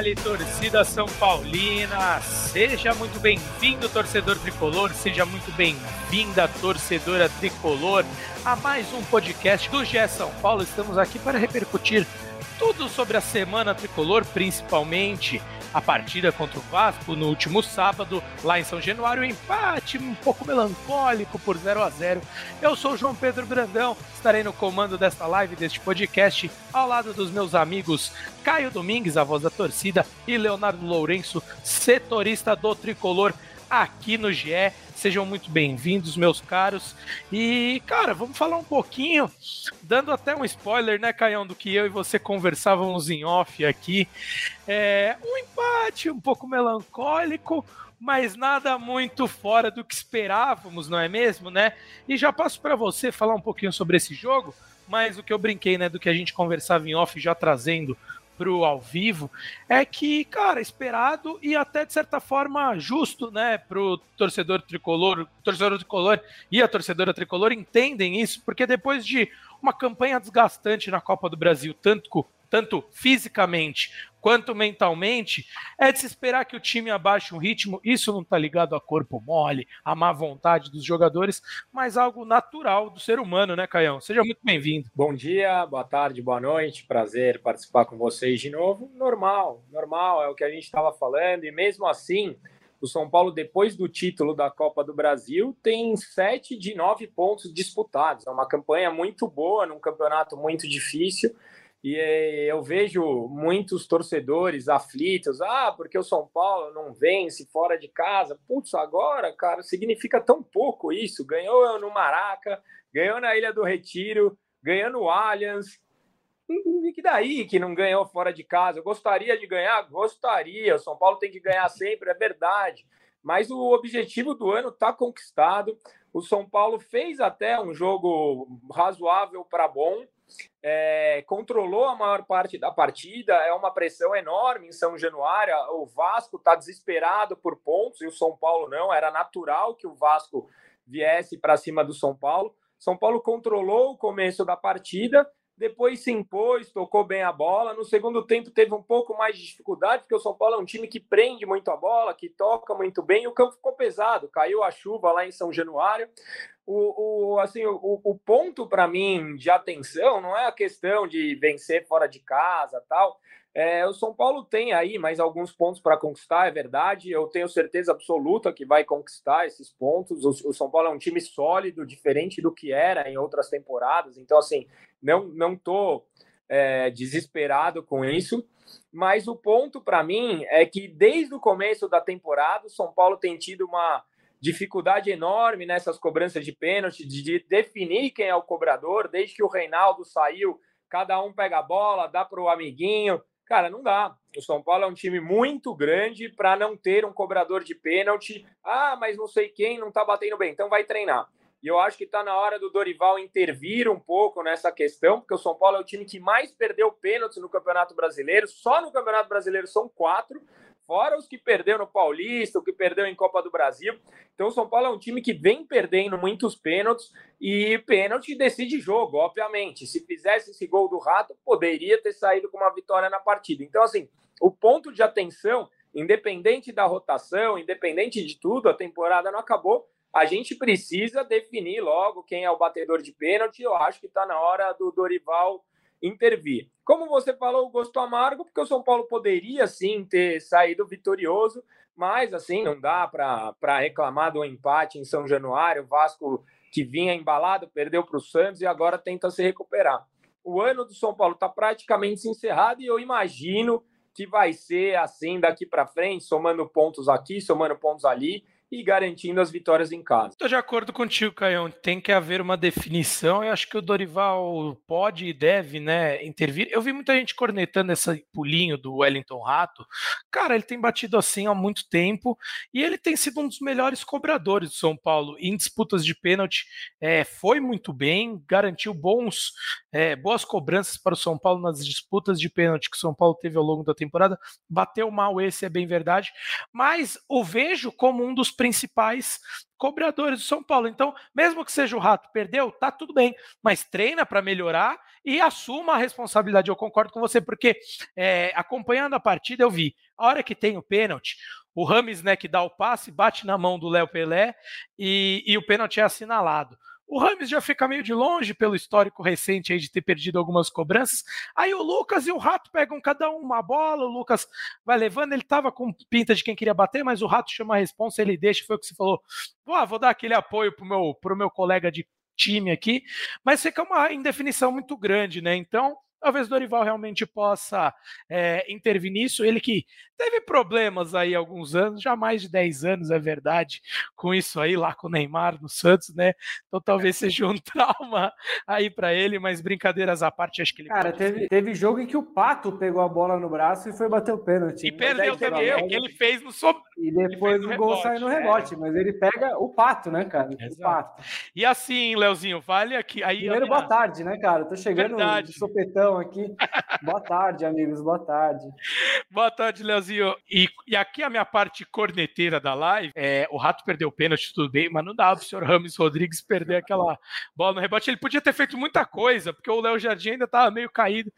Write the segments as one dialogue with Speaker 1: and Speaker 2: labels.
Speaker 1: Dali, torcida São Paulina. Seja muito bem-vindo, torcedor tricolor. Seja muito bem-vinda, torcedora tricolor, a mais um podcast do GE São Paulo. Estamos aqui para repercutir tudo sobre a semana tricolor, principalmente a partida contra o Vasco no último sábado, lá em São Januário, um empate um pouco melancólico por 0 a 0 Eu sou o João Pedro Brandão, estarei no comando desta live, deste podcast, ao lado dos meus amigos Caio Domingues, a voz da torcida, e Leonardo Lourenço, setorista do tricolor aqui no GE. Sejam muito bem-vindos, meus caros. E, cara, vamos falar um pouquinho, dando até um spoiler, né, Caião, do que eu e você conversávamos em off aqui. É, um empate um pouco melancólico, mas nada muito fora do que esperávamos, não é mesmo, né? E já passo para você falar um pouquinho sobre esse jogo, mas o que eu brinquei, né, do que a gente conversava em off, já trazendo pro ao vivo, é que, cara, esperado e até de certa forma justo, né, pro torcedor tricolor, torcedor tricolor e a torcedora tricolor entendem isso, porque depois de uma campanha desgastante na Copa do Brasil, tanto tanto fisicamente quanto mentalmente, é de se esperar que o time abaixe um ritmo. Isso não está ligado a corpo mole, a má vontade dos jogadores, mas algo natural do ser humano, né, Caião? Seja muito bem-vindo.
Speaker 2: Bom dia, boa tarde, boa noite. Prazer participar com vocês de novo. Normal, normal, é o que a gente estava falando, e mesmo assim. O São Paulo, depois do título da Copa do Brasil, tem sete de nove pontos disputados. É uma campanha muito boa, num campeonato muito difícil. E eh, eu vejo muitos torcedores aflitos, ah, porque o São Paulo não vence fora de casa. Putz, agora, cara, significa tão pouco isso. Ganhou no Maraca, ganhou na Ilha do Retiro, ganhou no Allianz. E que daí que não ganhou fora de casa? Eu gostaria de ganhar? Gostaria. O São Paulo tem que ganhar sempre, é verdade. Mas o objetivo do ano está conquistado. O São Paulo fez até um jogo razoável para bom é, controlou a maior parte da partida, é uma pressão enorme em São Januário. O Vasco está desesperado por pontos e o São Paulo não. Era natural que o Vasco viesse para cima do São Paulo. São Paulo controlou o começo da partida depois se impôs, tocou bem a bola. No segundo tempo teve um pouco mais de dificuldade, porque o São Paulo é um time que prende muito a bola, que toca muito bem, e o campo ficou pesado. Caiu a chuva lá em São Januário. O, o assim, o, o ponto para mim de atenção não é a questão de vencer fora de casa tal. É, o São Paulo tem aí mais alguns pontos para conquistar, é verdade. Eu tenho certeza absoluta que vai conquistar esses pontos. O, o, São Paulo é um time sólido, diferente do que era em outras temporadas. Então, assim, não não tô é, desesperado com isso. Mas o ponto para mim é que desde o começo da temporada o São Paulo tem tido uma dificuldade enorme nessas cobranças de pênalti, de definir quem é o cobrador. Desde que o Reinaldo saiu, cada um pega a bola, dá para o amiguinho. Cara, não dá. O São Paulo é um time muito grande para não ter um cobrador de pênalti. Ah, mas não sei quem não está batendo bem, então vai treinar. E eu acho que está na hora do Dorival intervir um pouco nessa questão, porque o São Paulo é o time que mais perdeu pênaltis no Campeonato Brasileiro. Só no Campeonato Brasileiro são quatro, fora os que perdeu no Paulista, o que perdeu em Copa do Brasil. Então o São Paulo é um time que vem perdendo muitos pênaltis e pênalti decide jogo, obviamente. Se fizesse esse gol do Rato, poderia ter saído com uma vitória na partida. Então, assim, o ponto de atenção, independente da rotação, independente de tudo, a temporada não acabou a gente precisa definir logo quem é o batedor de pênalti. Eu acho que está na hora do Dorival intervir. Como você falou, o gosto amargo, porque o São Paulo poderia sim ter saído vitorioso, mas assim não dá para reclamar do empate em São Januário. O Vasco que vinha embalado perdeu para o Santos e agora tenta se recuperar. O ano do São Paulo está praticamente encerrado e eu imagino que vai ser assim daqui para frente, somando pontos aqui, somando pontos ali e garantindo as vitórias em casa.
Speaker 1: Estou de acordo contigo, Caião. Tem que haver uma definição. Eu acho que o Dorival pode e deve né, intervir. Eu vi muita gente cornetando esse pulinho do Wellington Rato. Cara, ele tem batido assim há muito tempo e ele tem sido um dos melhores cobradores do São Paulo em disputas de pênalti. É, foi muito bem, garantiu bons, é, boas cobranças para o São Paulo nas disputas de pênalti que o São Paulo teve ao longo da temporada. Bateu mal esse, é bem verdade. Mas o vejo como um dos principais cobradores do São Paulo. Então, mesmo que seja o Rato, perdeu, tá tudo bem, mas treina para melhorar e assuma a responsabilidade. Eu concordo com você, porque é, acompanhando a partida, eu vi, a hora que tem o pênalti, o Rames, né, que dá o passe, bate na mão do Léo Pelé e, e o pênalti é assinalado. O Rames já fica meio de longe pelo histórico recente aí de ter perdido algumas cobranças. Aí o Lucas e o Rato pegam cada um uma bola, o Lucas vai levando, ele tava com pinta de quem queria bater, mas o Rato chama a responsa, ele deixa, foi o que você falou. Ah, vou dar aquele apoio pro meu, pro meu colega de time aqui, mas fica uma indefinição muito grande, né? Então, talvez Dorival realmente possa é, intervir nisso. Ele que teve problemas aí alguns anos, já mais de 10 anos, é verdade, com isso aí lá com o Neymar no Santos, né? Então talvez seja um trauma aí para ele, mas brincadeiras à parte, acho que ele.
Speaker 3: Cara, teve, teve jogo em que o Pato pegou a bola no braço e foi bater o pênalti.
Speaker 1: E perdeu também, ele fez no sob...
Speaker 3: E depois o gol sai no rebote, é. mas ele pega o Pato, né, cara?
Speaker 1: Exato. O Pato. E assim, Leozinho, vale aqui. Aí,
Speaker 3: Primeiro, boa tarde, né, cara? Tô chegando verdade. de sopetão aqui. boa tarde, amigos, boa tarde.
Speaker 1: Boa tarde, Leozinho. E, e aqui a minha parte corneteira da live, é, o Rato perdeu o pênalti, tudo bem, mas não dá pro senhor Rames Rodrigues perder aquela bola no rebote. Ele podia ter feito muita coisa, porque o Léo Jardim ainda tava meio caído.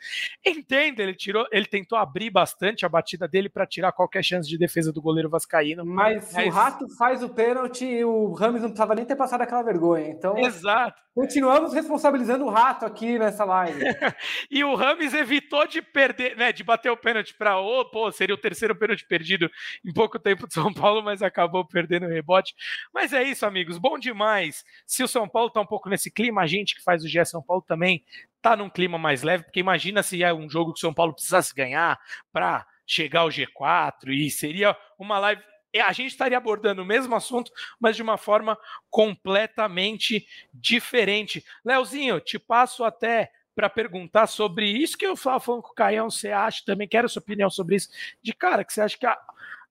Speaker 1: Entenda, ele tirou, ele tentou abrir bastante a batida dele para tirar qualquer chance de defesa do goleiro vascaíno.
Speaker 3: Mas, mas... o Rato faz o pênalti e o Rames não precisava nem ter passado aquela vergonha. Então,
Speaker 1: Exato.
Speaker 3: Continuamos responsabilizando o Rato aqui nessa live.
Speaker 1: e o Rames evitou de perder, né, de bater o pênalti para o, pô, seria o terceiro pênalti perdido em pouco tempo de São Paulo, mas acabou perdendo o rebote. Mas é isso, amigos, bom demais. Se o São Paulo tá um pouco nesse clima, a gente que faz o GE São Paulo também tá num clima mais leve, porque imagina se é um jogo que o São Paulo precisasse ganhar para chegar ao G4 e seria uma live a gente estaria abordando o mesmo assunto, mas de uma forma completamente diferente. Leozinho, te passo até para perguntar sobre isso que eu estava falando com o Caião, você acha também, quero a sua opinião sobre isso, de cara, que você acha que a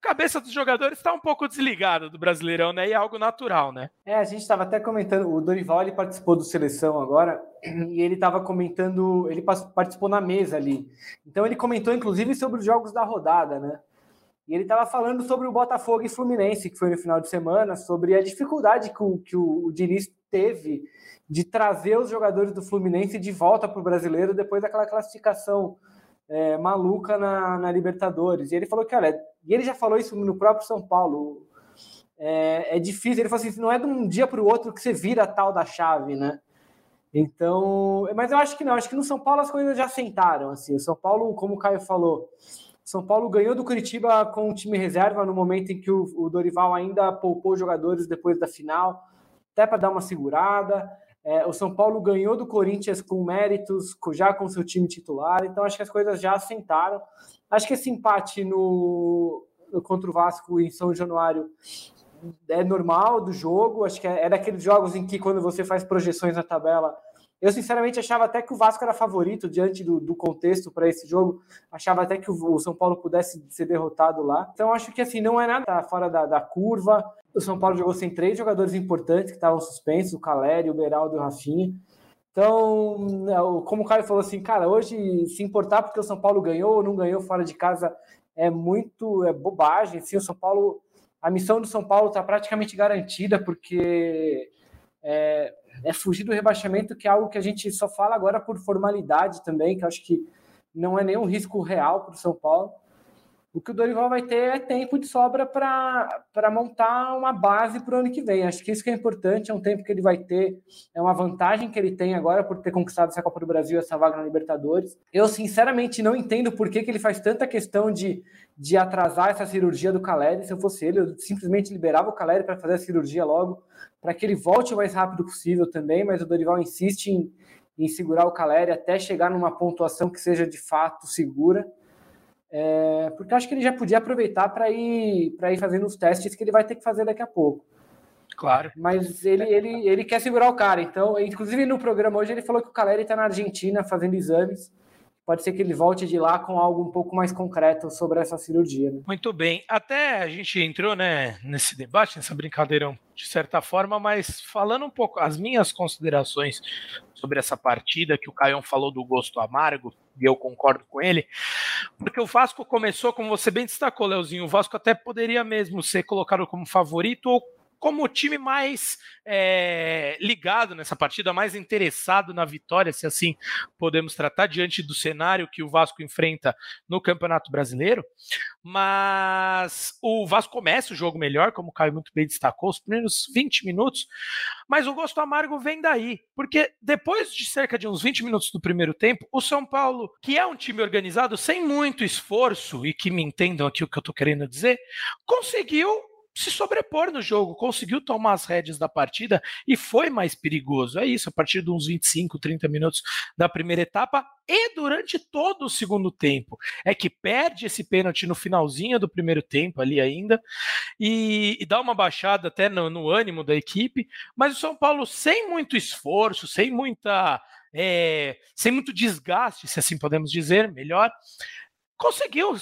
Speaker 1: cabeça dos jogadores está um pouco desligada do Brasileirão, né? E é algo natural, né?
Speaker 3: É, a gente estava até comentando, o Dorival ele participou do seleção agora e ele estava comentando, ele participou na mesa ali. Então ele comentou inclusive sobre os jogos da rodada, né? E ele estava falando sobre o Botafogo e Fluminense, que foi no final de semana, sobre a dificuldade que o, que o, Diniz teve de trazer os jogadores do Fluminense de volta para o brasileiro depois daquela classificação é, maluca na, na, Libertadores. E ele falou que, olha, e ele já falou isso no próprio São Paulo. É, é difícil, ele falou assim: não é de um dia para o outro que você vira tal da chave, né? Então, mas eu acho que não, acho que no São Paulo as coisas já sentaram. Assim, o São Paulo, como o Caio falou, são Paulo ganhou do Curitiba com o time reserva no momento em que o, o Dorival ainda poupou jogadores depois da final, até para dar uma segurada. É, o São Paulo ganhou do Corinthians com méritos, já com seu time titular, então acho que as coisas já assentaram. Acho que esse empate no, no contra o Vasco em São Januário é normal do jogo. Acho que é, é daqueles jogos em que, quando você faz projeções na tabela, eu, sinceramente, achava até que o Vasco era favorito diante do, do contexto para esse jogo. Achava até que o, o, São Paulo pudesse ser derrotado lá. Então, acho que assim, não é nada fora da, da curva. O São Paulo jogou sem três jogadores importantes que estavam suspensos: o Caleri, o Beraldo e o Rafinha. Então, é, como o Caio falou assim, cara, hoje se importar porque o São Paulo ganhou ou não ganhou fora de casa é muito é bobagem. Assim, o São Paulo, a missão do São Paulo está praticamente garantida porque é, é fugir do rebaixamento, que é algo que a gente só fala agora por formalidade também, que acho que não é nenhum risco real para o São Paulo. O que o Dorival vai ter é tempo de sobra para montar uma base para o ano que vem. Acho que isso que é importante, é um tempo que ele vai ter, é uma vantagem que ele tem agora por ter conquistado essa Copa do Brasil, essa vaga na Libertadores. Eu, sinceramente, não entendo por que, que ele faz tanta questão de, de atrasar essa cirurgia do Caleri. Se eu fosse ele, eu simplesmente liberava o Caleri para fazer a cirurgia logo, para que ele volte o mais rápido possível também, mas o Dorival insiste em, em segurar o Caleri até chegar numa pontuação que seja de fato segura. É, porque acho que ele já podia aproveitar para ir, ir fazendo os testes que ele vai ter que fazer daqui a pouco.
Speaker 1: Claro.
Speaker 3: Mas ele, ele, ele quer segurar o cara. Então, inclusive no programa hoje, ele falou que o Caleri está na Argentina fazendo exames pode ser que ele volte de lá com algo um pouco mais concreto sobre essa cirurgia. Né?
Speaker 1: Muito bem. Até a gente entrou né, nesse debate, nessa brincadeira de certa forma, mas falando um pouco as minhas considerações sobre essa partida que o Caião falou do gosto amargo, e eu concordo com ele, porque o Vasco começou, como você bem destacou, Leozinho, o Vasco até poderia mesmo ser colocado como favorito ou como o time mais é, ligado nessa partida, mais interessado na vitória, se assim podemos tratar, diante do cenário que o Vasco enfrenta no Campeonato Brasileiro. Mas o Vasco começa o jogo melhor, como o Caio muito bem destacou, os primeiros 20 minutos, mas o gosto amargo vem daí, porque depois de cerca de uns 20 minutos do primeiro tempo, o São Paulo, que é um time organizado sem muito esforço, e que me entendam aqui o que eu estou querendo dizer, conseguiu se sobrepor no jogo, conseguiu tomar as rédeas da partida e foi mais perigoso. É isso, a partir de uns 25, 30 minutos da primeira etapa e durante todo o segundo tempo. É que perde esse pênalti no finalzinho do primeiro tempo ali ainda e, e dá uma baixada até no, no ânimo da equipe, mas o São Paulo sem muito esforço, sem muita é, sem muito desgaste, se assim podemos dizer, melhor, conseguiu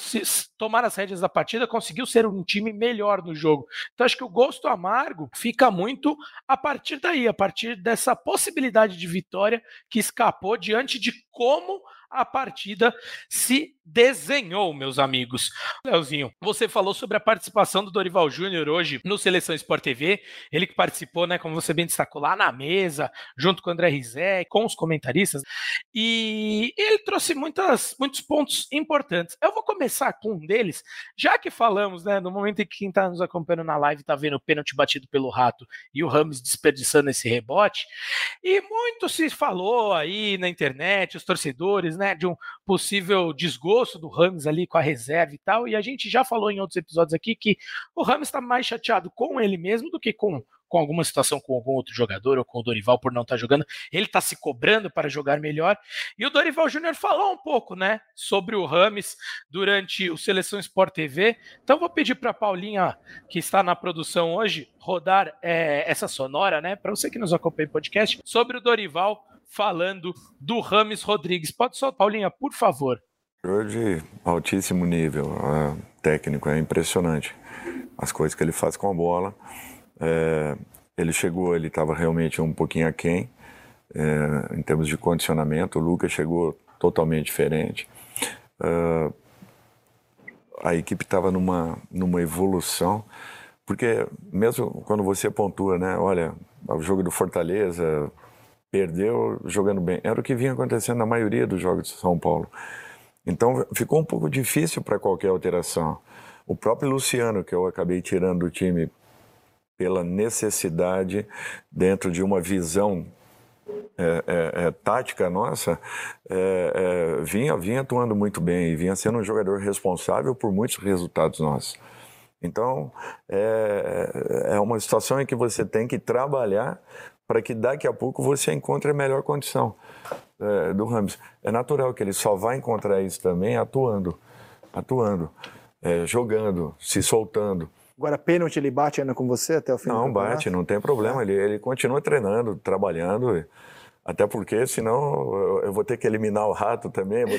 Speaker 1: tomar as rédeas da partida, conseguiu ser um time melhor no jogo. Então acho que o gosto amargo fica muito a partir daí, a partir dessa possibilidade de vitória que escapou diante de como a partida se desenhou, meus amigos. Leozinho, você falou sobre a participação do Dorival Júnior hoje no Seleção Sport TV. Ele que participou, né, como você bem destacou, lá na mesa, junto com o André Rizé, com os comentaristas. E ele trouxe muitas, muitos pontos importantes. Eu vou começar com um deles, já que falamos, né, no momento em que quem está nos acompanhando na live está vendo o pênalti batido pelo Rato e o Ramos desperdiçando esse rebote. E muito se falou aí na internet, os torcedores, né, de um possível desgosto do Rams ali com a reserva e tal. E a gente já falou em outros episódios aqui que o Rams está mais chateado com ele mesmo do que com com alguma situação com algum outro jogador ou com o Dorival por não estar tá jogando, ele está se cobrando para jogar melhor. E o Dorival Júnior falou um pouco, né, sobre o Rames durante o Seleção Sport TV. Então vou pedir para a Paulinha, que está na produção hoje, rodar é, essa sonora, né, para você que nos acompanha em podcast, sobre o Dorival falando do Rames Rodrigues. Pode soltar, Paulinha, por favor.
Speaker 4: De altíssimo nível, é, técnico, é impressionante as coisas que ele faz com a bola. É, ele chegou, ele estava realmente um pouquinho aquém é, em termos de condicionamento. O Lucas chegou totalmente diferente. É, a equipe estava numa, numa evolução, porque mesmo quando você pontua, né? Olha, o jogo do Fortaleza, perdeu jogando bem. Era o que vinha acontecendo na maioria dos jogos de São Paulo. Então ficou um pouco difícil para qualquer alteração. O próprio Luciano, que eu acabei tirando do time pela necessidade, dentro de uma visão é, é, é, tática nossa, é, é, vinha, vinha atuando muito bem e vinha sendo um jogador responsável por muitos resultados nossos. Então, é, é uma situação em que você tem que trabalhar para que daqui a pouco você encontre a melhor condição é, do Rams. É natural que ele só vai encontrar isso também atuando, atuando, é, jogando, se soltando.
Speaker 5: Agora, pênalti ele bate ainda com você até o final?
Speaker 4: Não, bate, não tem problema. Ele, ele continua treinando, trabalhando. Até porque, senão, eu vou ter que eliminar o rato também.
Speaker 5: é,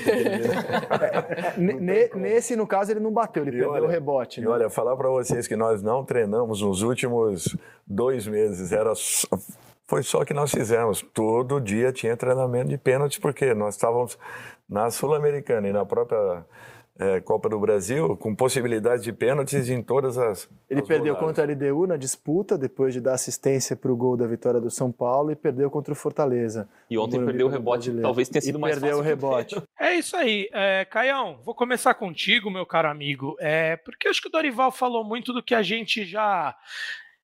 Speaker 5: nesse, no caso, ele não bateu, ele e perdeu olha, o rebote.
Speaker 4: Né? E olha, falar para vocês que nós não treinamos nos últimos dois meses. Era foi só que nós fizemos. Todo dia tinha treinamento de pênalti, porque nós estávamos na Sul-Americana e na própria é, Copa do Brasil, com possibilidade de pênaltis em todas as.
Speaker 5: Ele
Speaker 4: as
Speaker 5: perdeu rodadas. contra a LDU na disputa, depois de dar assistência para o gol da vitória do São Paulo, e perdeu contra o Fortaleza.
Speaker 6: E ontem perdeu o rebote, brasileiro. talvez tenha sido
Speaker 5: e
Speaker 6: mais
Speaker 5: perdeu
Speaker 6: fácil.
Speaker 5: Perdeu o rebote.
Speaker 1: É isso aí. É, Caião, vou começar contigo, meu caro amigo, é, porque acho que o Dorival falou muito do que a gente já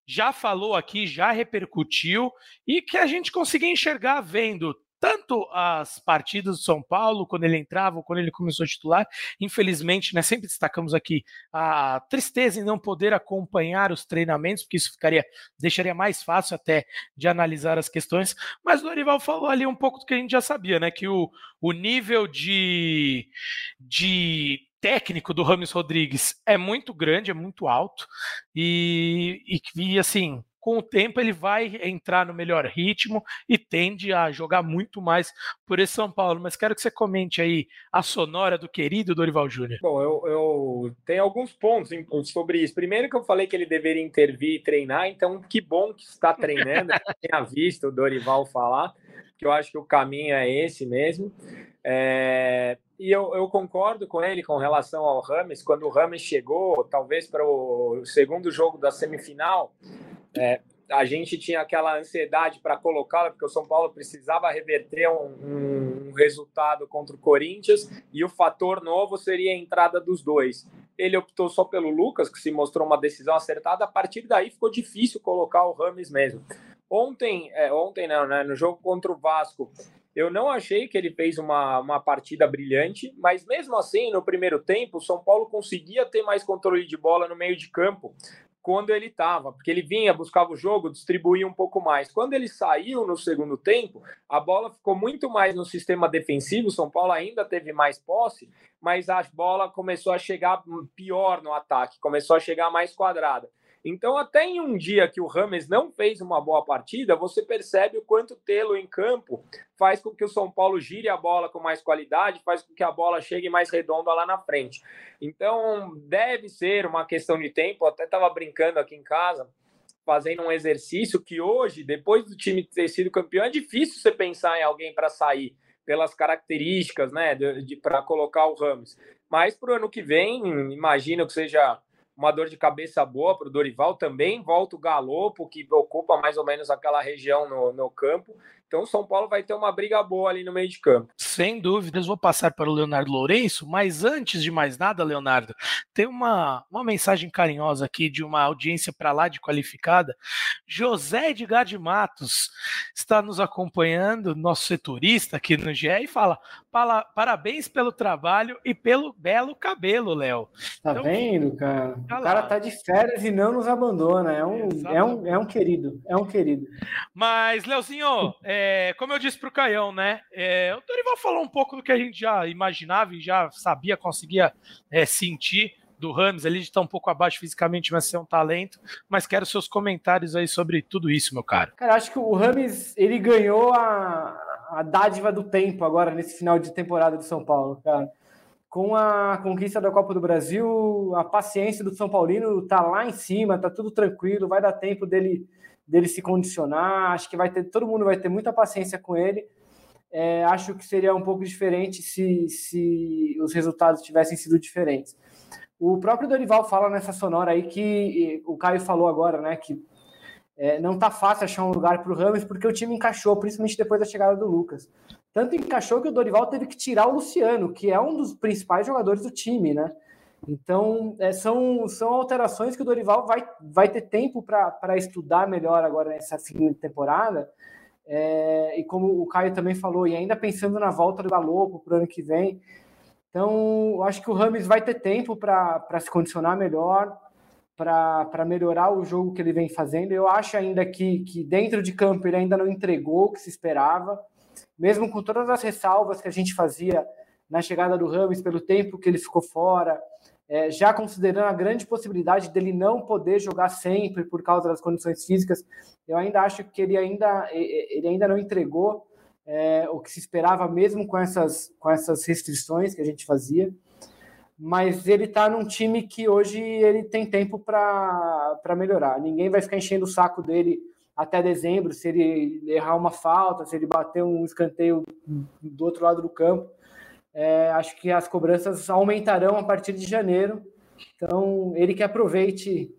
Speaker 1: já falou aqui, já repercutiu e que a gente conseguia enxergar vendo tanto as partidas do São Paulo, quando ele entrava, quando ele começou a titular. Infelizmente, né, sempre destacamos aqui a tristeza em não poder acompanhar os treinamentos, porque isso ficaria, deixaria mais fácil até de analisar as questões. Mas o Dorival falou ali um pouco do que a gente já sabia, né? Que o, o nível de, de técnico do Rames Rodrigues é muito grande, é muito alto, e, e, e assim, com o tempo ele vai entrar no melhor ritmo e tende a jogar muito mais por esse São Paulo. Mas quero que você comente aí a sonora do querido Dorival Júnior.
Speaker 2: Bom, eu, eu, tenho alguns pontos sobre isso. Primeiro que eu falei que ele deveria intervir e treinar, então que bom que está treinando. eu tinha visto o Dorival falar, que eu acho que o caminho é esse mesmo. É, e eu, eu, concordo com ele com relação ao Rames. Quando o Rames chegou, talvez para o segundo jogo da semifinal, é, a gente tinha aquela ansiedade para colocá-lo, porque o São Paulo precisava reverter um, um, resultado contra o Corinthians e o fator novo seria a entrada dos dois. Ele optou só pelo Lucas, que se mostrou uma decisão acertada. A partir daí ficou difícil colocar o Rames mesmo. Ontem, é, ontem não, né, no jogo contra o Vasco, eu não achei que ele fez uma, uma partida brilhante, mas mesmo assim, no primeiro tempo, o São Paulo conseguia ter mais controle de bola no meio de campo quando ele estava, porque ele vinha, buscava o jogo, distribuía um pouco mais. Quando ele saiu no segundo tempo, a bola ficou muito mais no sistema defensivo. O São Paulo ainda teve mais posse, mas a bola começou a chegar pior no ataque, começou a chegar mais quadrada. Então, até em um dia que o Rames não fez uma boa partida, você percebe o quanto tê-lo em campo faz com que o São Paulo gire a bola com mais qualidade, faz com que a bola chegue mais redonda lá na frente. Então, deve ser uma questão de tempo. Eu até estava brincando aqui em casa, fazendo um exercício que hoje, depois do time ter sido campeão, é difícil você pensar em alguém para sair pelas características, né, de, de para colocar o Ramos. Mas para o ano que vem, imagino que seja uma dor de cabeça boa para o Dorival. Também volta o Galopo, que ocupa mais ou menos aquela região no, no campo. Então o São Paulo vai ter uma briga boa ali no meio de campo.
Speaker 1: Sem dúvidas, vou passar para o Leonardo Lourenço, mas antes de mais nada, Leonardo, tem uma, uma mensagem carinhosa aqui de uma audiência para lá de qualificada. José Edgar de Matos está nos acompanhando, nosso setorista aqui no GE, e fala: parabéns pelo trabalho e pelo belo cabelo, Léo.
Speaker 3: Tá então, vendo, cara? Tá o cara tá de férias e não nos abandona. É um, é um, é um querido, é um querido.
Speaker 1: Mas, Leozinho, é, como eu disse para o Caião, né? É, o Dorival falou um pouco do que a gente já imaginava e já sabia, conseguia é, sentir do Rams, ele está um pouco abaixo fisicamente, mas é um talento. Mas quero seus comentários aí sobre tudo isso, meu caro.
Speaker 3: Cara, acho que o Rams ele ganhou a, a dádiva do tempo agora nesse final de temporada do São Paulo, cara. Com a conquista da Copa do Brasil, a paciência do São Paulino tá lá em cima, tá tudo tranquilo, vai dar tempo dele dele se condicionar. Acho que vai ter todo mundo vai ter muita paciência com ele. É, acho que seria um pouco diferente se, se os resultados tivessem sido diferentes. O próprio Dorival fala nessa sonora aí que o Caio falou agora, né? Que é, não tá fácil achar um lugar para o Ramos porque o time encaixou, principalmente depois da chegada do Lucas. Tanto encaixou que o Dorival teve que tirar o Luciano, que é um dos principais jogadores do time, né? Então, é, são, são alterações que o Dorival vai, vai ter tempo para estudar melhor agora nessa de temporada. É, e como o Caio também falou, e ainda pensando na volta do Galopo para o ano que vem. Então, acho que o Rames vai ter tempo para se condicionar melhor, para melhorar o jogo que ele vem fazendo. Eu acho ainda que, que dentro de campo ele ainda não entregou o que se esperava, mesmo com todas as ressalvas que a gente fazia na chegada do Rames, pelo tempo que ele ficou fora, é, já considerando a grande possibilidade dele não poder jogar sempre por causa das condições físicas, eu ainda acho que ele ainda, ele ainda não entregou é, o que se esperava, mesmo com essas, com essas restrições que a gente fazia. Mas ele está num time que hoje ele tem tempo para melhorar. Ninguém vai ficar enchendo o saco dele até dezembro se ele errar uma falta, se ele bater um escanteio do outro lado do campo. É, acho que as cobranças aumentarão a partir de janeiro. Então, ele que aproveite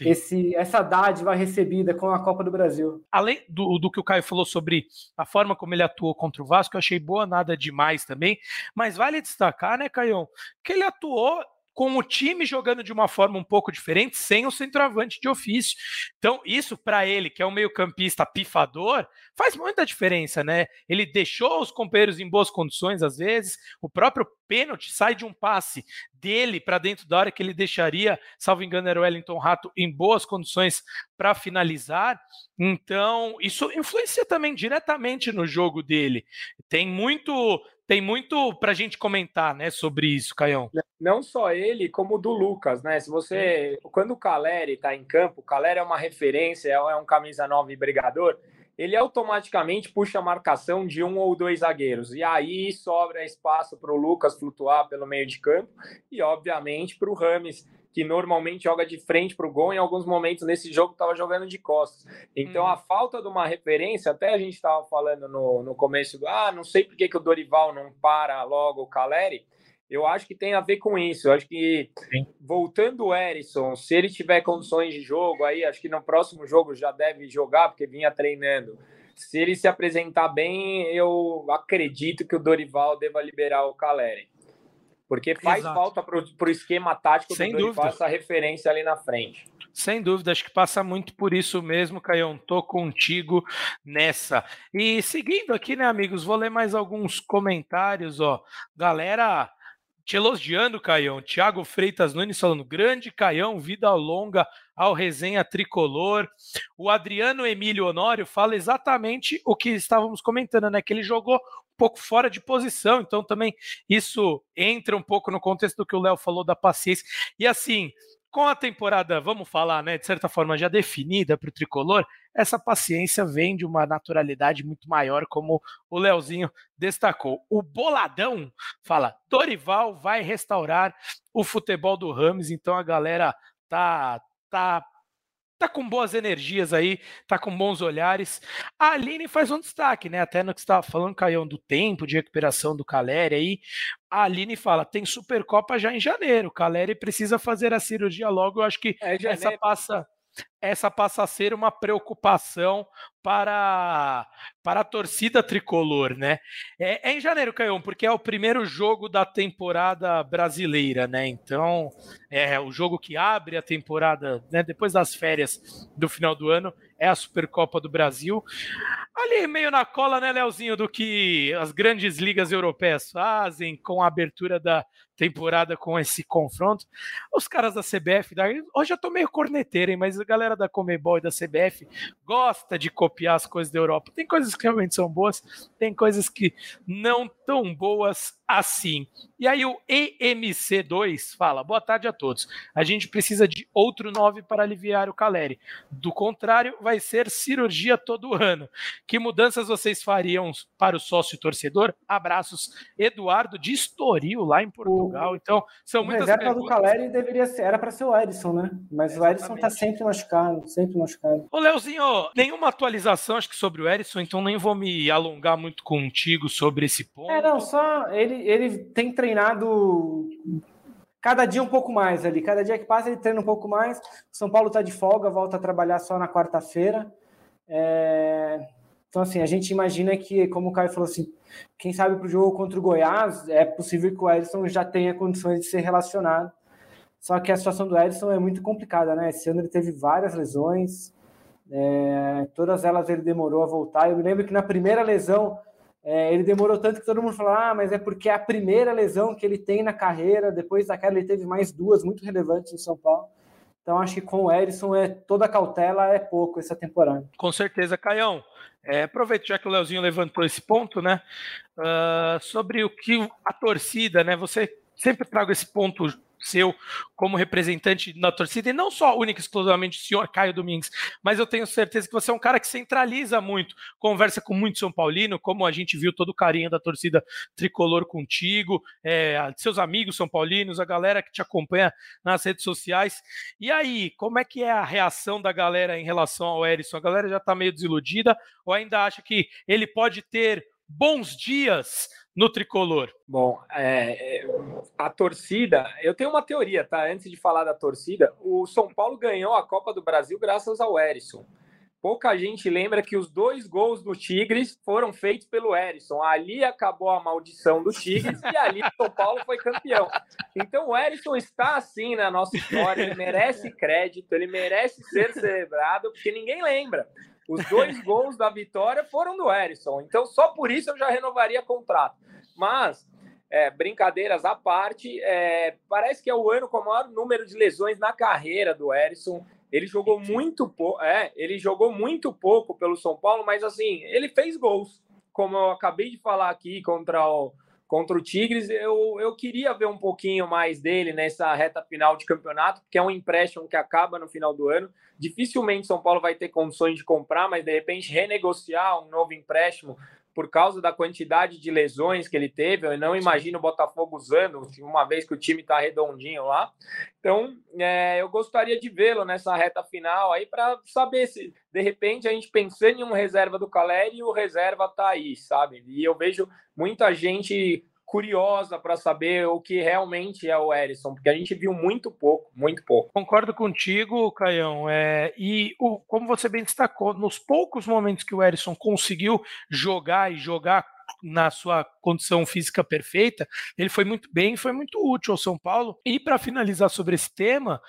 Speaker 3: esse, essa dádiva recebida com a Copa do Brasil.
Speaker 1: Além do, do que o Caio falou sobre a forma como ele atuou contra o Vasco, eu achei boa, nada demais também. Mas vale destacar, né, Caio, que ele atuou com o time jogando de uma forma um pouco diferente, sem o centroavante de ofício. Então, isso para ele, que é um meio-campista pifador, faz muita diferença, né? Ele deixou os companheiros em boas condições às vezes, o próprio pênalti sai de um passe dele para dentro da área que ele deixaria, salvo engano, era o Wellington Rato em boas condições para finalizar. Então, isso influencia também diretamente no jogo dele. Tem muito tem muito para a gente comentar, né, sobre isso, Caião.
Speaker 2: Não só ele, como o do Lucas, né? Se você, quando o Caleri está em campo, o Caleri é uma referência, é um camisa 9 brigador, ele automaticamente puxa a marcação de um ou dois zagueiros. E aí sobra espaço para o Lucas flutuar pelo meio de campo e, obviamente, para o Rames, que normalmente joga de frente para o gol. Em alguns momentos nesse jogo estava jogando de costas. Então hum. a falta de uma referência, até a gente estava falando no, no começo, ah, não sei por que, que o Dorival não para logo o Caleri. Eu acho que tem a ver com isso. Eu acho que Sim. voltando o Erisson, se ele tiver condições de jogo, aí acho que no próximo jogo já deve jogar, porque vinha treinando. Se ele se apresentar bem, eu acredito que o Dorival deva liberar o Caleri. Porque faz Exato. falta para o esquema tático Sem do Dorival essa referência ali na frente.
Speaker 1: Sem dúvida, acho que passa muito por isso mesmo, Caião. Tô contigo nessa. E seguindo aqui, né, amigos, vou ler mais alguns comentários, ó. Galera te elogiando, Caião. Tiago Freitas Nunes falando, grande Caião, vida longa ao resenha tricolor. O Adriano Emílio Honório fala exatamente o que estávamos comentando, né? Que ele jogou pouco fora de posição. Então, também isso entra um pouco no contexto do que o Léo falou da paciência. E assim, com a temporada, vamos falar, né, de certa forma já definida para o tricolor, essa paciência vem de uma naturalidade muito maior, como o Leozinho destacou. O Boladão fala: Dorival vai restaurar o futebol do Rams, então a galera tá tá tá com boas energias aí, tá com bons olhares. A Aline faz um destaque, né? Até no que você estava falando, Caião, do tempo de recuperação do Caleri aí. A Aline fala: tem Supercopa já em janeiro. O Caleri precisa fazer a cirurgia logo. Eu acho que é essa passa essa passa a ser uma preocupação para, para a torcida tricolor, né? É, é, em janeiro, Caião, porque é o primeiro jogo da temporada brasileira, né? Então, é o jogo que abre a temporada, né? Depois das férias do final do ano, é a Supercopa do Brasil. Ali meio na cola, né, Leozinho, do que as grandes ligas europeias fazem com a abertura da temporada com esse confronto. Os caras da CBF, hoje eu tô meio corneteiro, hein, mas a galera da Comebol e da CBF gosta de copiar as coisas da Europa. Tem coisas que realmente são boas, tem coisas que não tão boas assim. E aí o EMC2 fala: boa tarde a todos. A gente precisa de outro 9 para aliviar o Caleri. Do contrário, vai ser cirurgia todo ano. Que mudanças vocês fariam para o sócio torcedor? Abraços, Eduardo de Estoril, lá em Portugal. Então, são o muitas
Speaker 3: reserva perguntas. do Caleri deveria ser, era para ser o Edson, né? Mas é, o Edson está sempre machucado, sempre machucado.
Speaker 1: Ô, Leozinho, nenhuma atualização, acho que sobre o Edson, então nem vou me alongar muito contigo sobre esse ponto.
Speaker 3: É, não, só ele ele tem treinado cada dia um pouco mais ali. Cada dia que passa, ele treina um pouco mais. O São Paulo está de folga, volta a trabalhar só na quarta-feira. É... Então, assim, a gente imagina que, como o Caio falou assim, quem sabe para o jogo contra o Goiás, é possível que o Edson já tenha condições de ser relacionado. Só que a situação do Edson é muito complicada, né? Esse ano ele teve várias lesões, é... todas elas ele demorou a voltar. Eu me lembro que na primeira lesão é, ele demorou tanto que todo mundo falou: ah, mas é porque é a primeira lesão que ele tem na carreira. Depois daquela, ele teve mais duas muito relevantes no São Paulo. Então, acho que com o Erisson, é, toda cautela é pouco essa temporada.
Speaker 1: Com certeza, Caião. É, aproveito já que o Leozinho levantou esse ponto, né? Uh, sobre o que a torcida, né? Você sempre traga esse ponto seu como representante na torcida, e não só única e exclusivamente o senhor Caio Domingues, mas eu tenho certeza que você é um cara que centraliza muito, conversa com muito São Paulino, como a gente viu todo o carinho da torcida tricolor contigo, é, seus amigos São Paulinos, a galera que te acompanha nas redes sociais. E aí, como é que é a reação da galera em relação ao Erisson? A galera já está meio desiludida ou ainda acha que ele pode ter bons dias no tricolor?
Speaker 2: Bom, é, é, a torcida, eu tenho uma teoria, tá? Antes de falar da torcida, o São Paulo ganhou a Copa do Brasil graças ao Erisson. Pouca gente lembra que os dois gols do Tigres foram feitos pelo Erisson. Ali acabou a maldição do Tigres e ali o São Paulo foi campeão. Então o Erisson está assim na nossa história, ele merece crédito, ele merece ser celebrado, porque ninguém lembra. Os dois gols da vitória foram do Erisson. Então, só por isso eu já renovaria contrato. Mas, é, brincadeiras à parte, é, parece que é o ano com o maior número de lesões na carreira do Erisson. Ele jogou muito pouco, é, ele jogou muito pouco pelo São Paulo, mas assim, ele fez gols. Como eu acabei de falar aqui contra o, contra o Tigres. Eu, eu queria ver um pouquinho mais dele nessa reta final de campeonato, porque é um empréstimo que acaba no final do ano. Dificilmente São Paulo vai ter condições de comprar, mas de repente renegociar um novo empréstimo por causa da quantidade de lesões que ele teve. Eu não imagino o Botafogo usando, uma vez que o time está redondinho lá. Então, é, eu gostaria de vê-lo nessa reta final aí para saber se, de repente, a gente pensando em um reserva do Caleri e o reserva está aí, sabe? E eu vejo muita gente curiosa para saber o que realmente é o Erisson, porque a gente viu muito pouco, muito pouco.
Speaker 1: Concordo contigo, Caião. É, e o, como você bem destacou, nos poucos momentos que o Erisson conseguiu jogar e jogar na sua condição física perfeita, ele foi muito bem, foi muito útil ao São Paulo. E para finalizar sobre esse tema,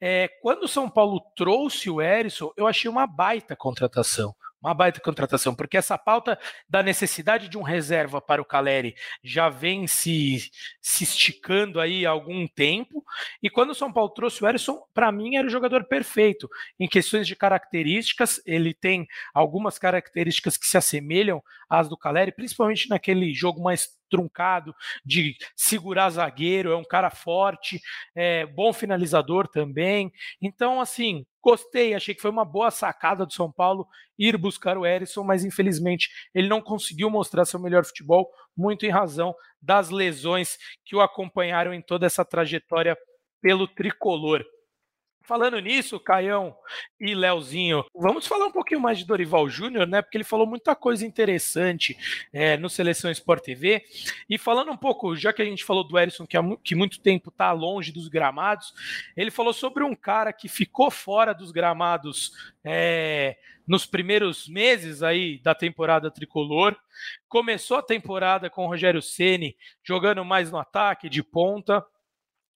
Speaker 1: é, quando o São Paulo trouxe o Erisson, eu achei uma baita contratação. Uma baita contratação, porque essa pauta da necessidade de um reserva para o Caleri já vem se, se esticando aí há algum tempo. E quando o São Paulo trouxe o Erisson, para mim era o jogador perfeito. Em questões de características, ele tem algumas características que se assemelham às do Caleri, principalmente naquele jogo mais truncado de segurar zagueiro, é um cara forte, é bom finalizador também. Então, assim, gostei, achei que foi uma boa sacada do São Paulo ir buscar o Erisson, mas infelizmente ele não conseguiu mostrar seu melhor futebol, muito em razão das lesões que o acompanharam em toda essa trajetória pelo tricolor. Falando nisso, Caião e Leozinho, vamos falar um pouquinho mais de Dorival Júnior, né? Porque ele falou muita coisa interessante é, no Seleção Sport TV. E falando um pouco, já que a gente falou do Erisson, que há que muito tempo está longe dos gramados, ele falou sobre um cara que ficou fora dos gramados é, nos primeiros meses aí da temporada tricolor. Começou a temporada com o Rogério Ceni jogando mais no ataque, de ponta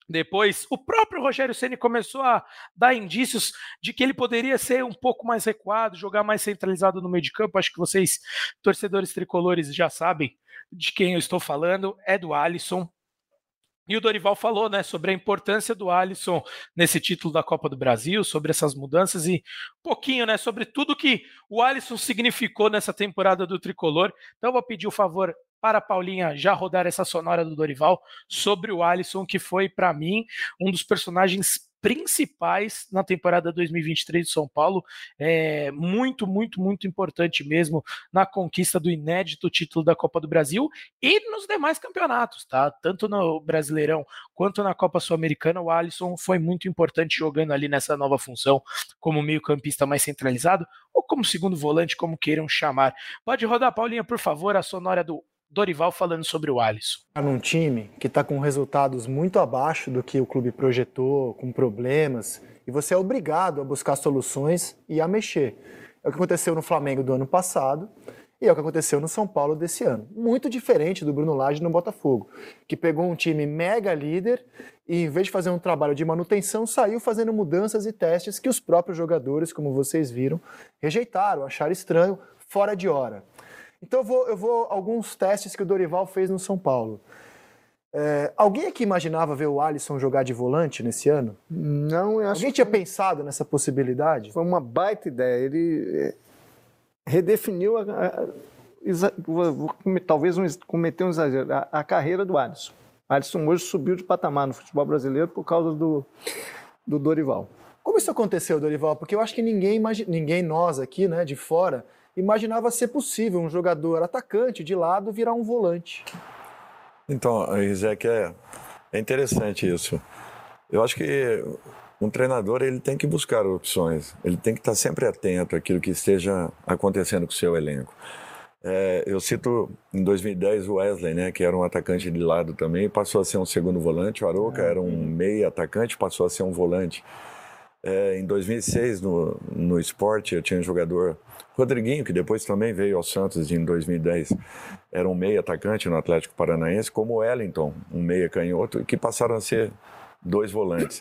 Speaker 1: depois, o próprio Rogério Ceni começou a dar indícios de que ele poderia ser um pouco mais recuado, jogar mais centralizado no meio de campo. Acho que vocês, torcedores tricolores, já sabem de quem eu estou falando. É do Alisson. E o Dorival falou né, sobre a importância do Alisson nesse título da Copa do Brasil, sobre essas mudanças e um pouquinho né, sobre tudo que o Alisson significou nessa temporada do tricolor. Então, eu vou pedir o favor para a Paulinha já rodar essa sonora do Dorival sobre o Alisson, que foi, para mim, um dos personagens principais na temporada 2023 de São Paulo. É muito, muito, muito importante mesmo na conquista do inédito título da Copa do Brasil e nos demais campeonatos, tá? Tanto no Brasileirão quanto na Copa Sul-Americana, o Alisson foi muito importante jogando ali nessa nova função como meio-campista mais centralizado ou como segundo volante, como queiram chamar. Pode rodar, Paulinha, por favor, a sonora do Dorival falando sobre o Alisson.
Speaker 5: Tá num time que está com resultados muito abaixo do que o clube projetou, com problemas, e você é obrigado a buscar soluções e a mexer. É o que aconteceu no Flamengo do ano passado e é o que aconteceu no São Paulo desse ano. Muito diferente do Bruno Lage no Botafogo, que pegou um time mega líder e, em vez de fazer um trabalho de manutenção, saiu fazendo mudanças e testes que os próprios jogadores, como vocês viram, rejeitaram, acharam estranho, fora de hora. Então eu vou, eu vou alguns testes que o Dorival fez no São Paulo. É, alguém aqui imaginava ver o Alisson jogar de volante nesse ano?
Speaker 7: Não, eu acho
Speaker 5: Alguém tinha pensado nessa possibilidade?
Speaker 7: Foi uma baita ideia. Ele é, redefiniu, a, a, a, talvez um, cometer um exagero, a, carreira do Alisson. Alisson hoje subiu de patamar no futebol brasileiro por causa do, do Dorival.
Speaker 5: Como isso aconteceu, Dorival? Porque eu acho que ninguém, imagina, ninguém nós aqui, né, de fora, imaginava ser possível um jogador atacante de lado virar um volante.
Speaker 4: Então, Isaac, é, é interessante isso. Eu acho que um treinador ele tem que buscar opções, ele tem que estar sempre atento àquilo que esteja acontecendo com o seu elenco. É, eu cito em 2010 o Wesley, né, que era um atacante de lado também, passou a ser um segundo volante. O Aroca era um meio atacante, passou a ser um volante. É, em 2006 no, no esporte eu tinha um jogador Rodriguinho, que depois também veio ao Santos em 2010, era um meia atacante no Atlético Paranaense, como Wellington, um meia canhoto, que passaram a ser dois volantes.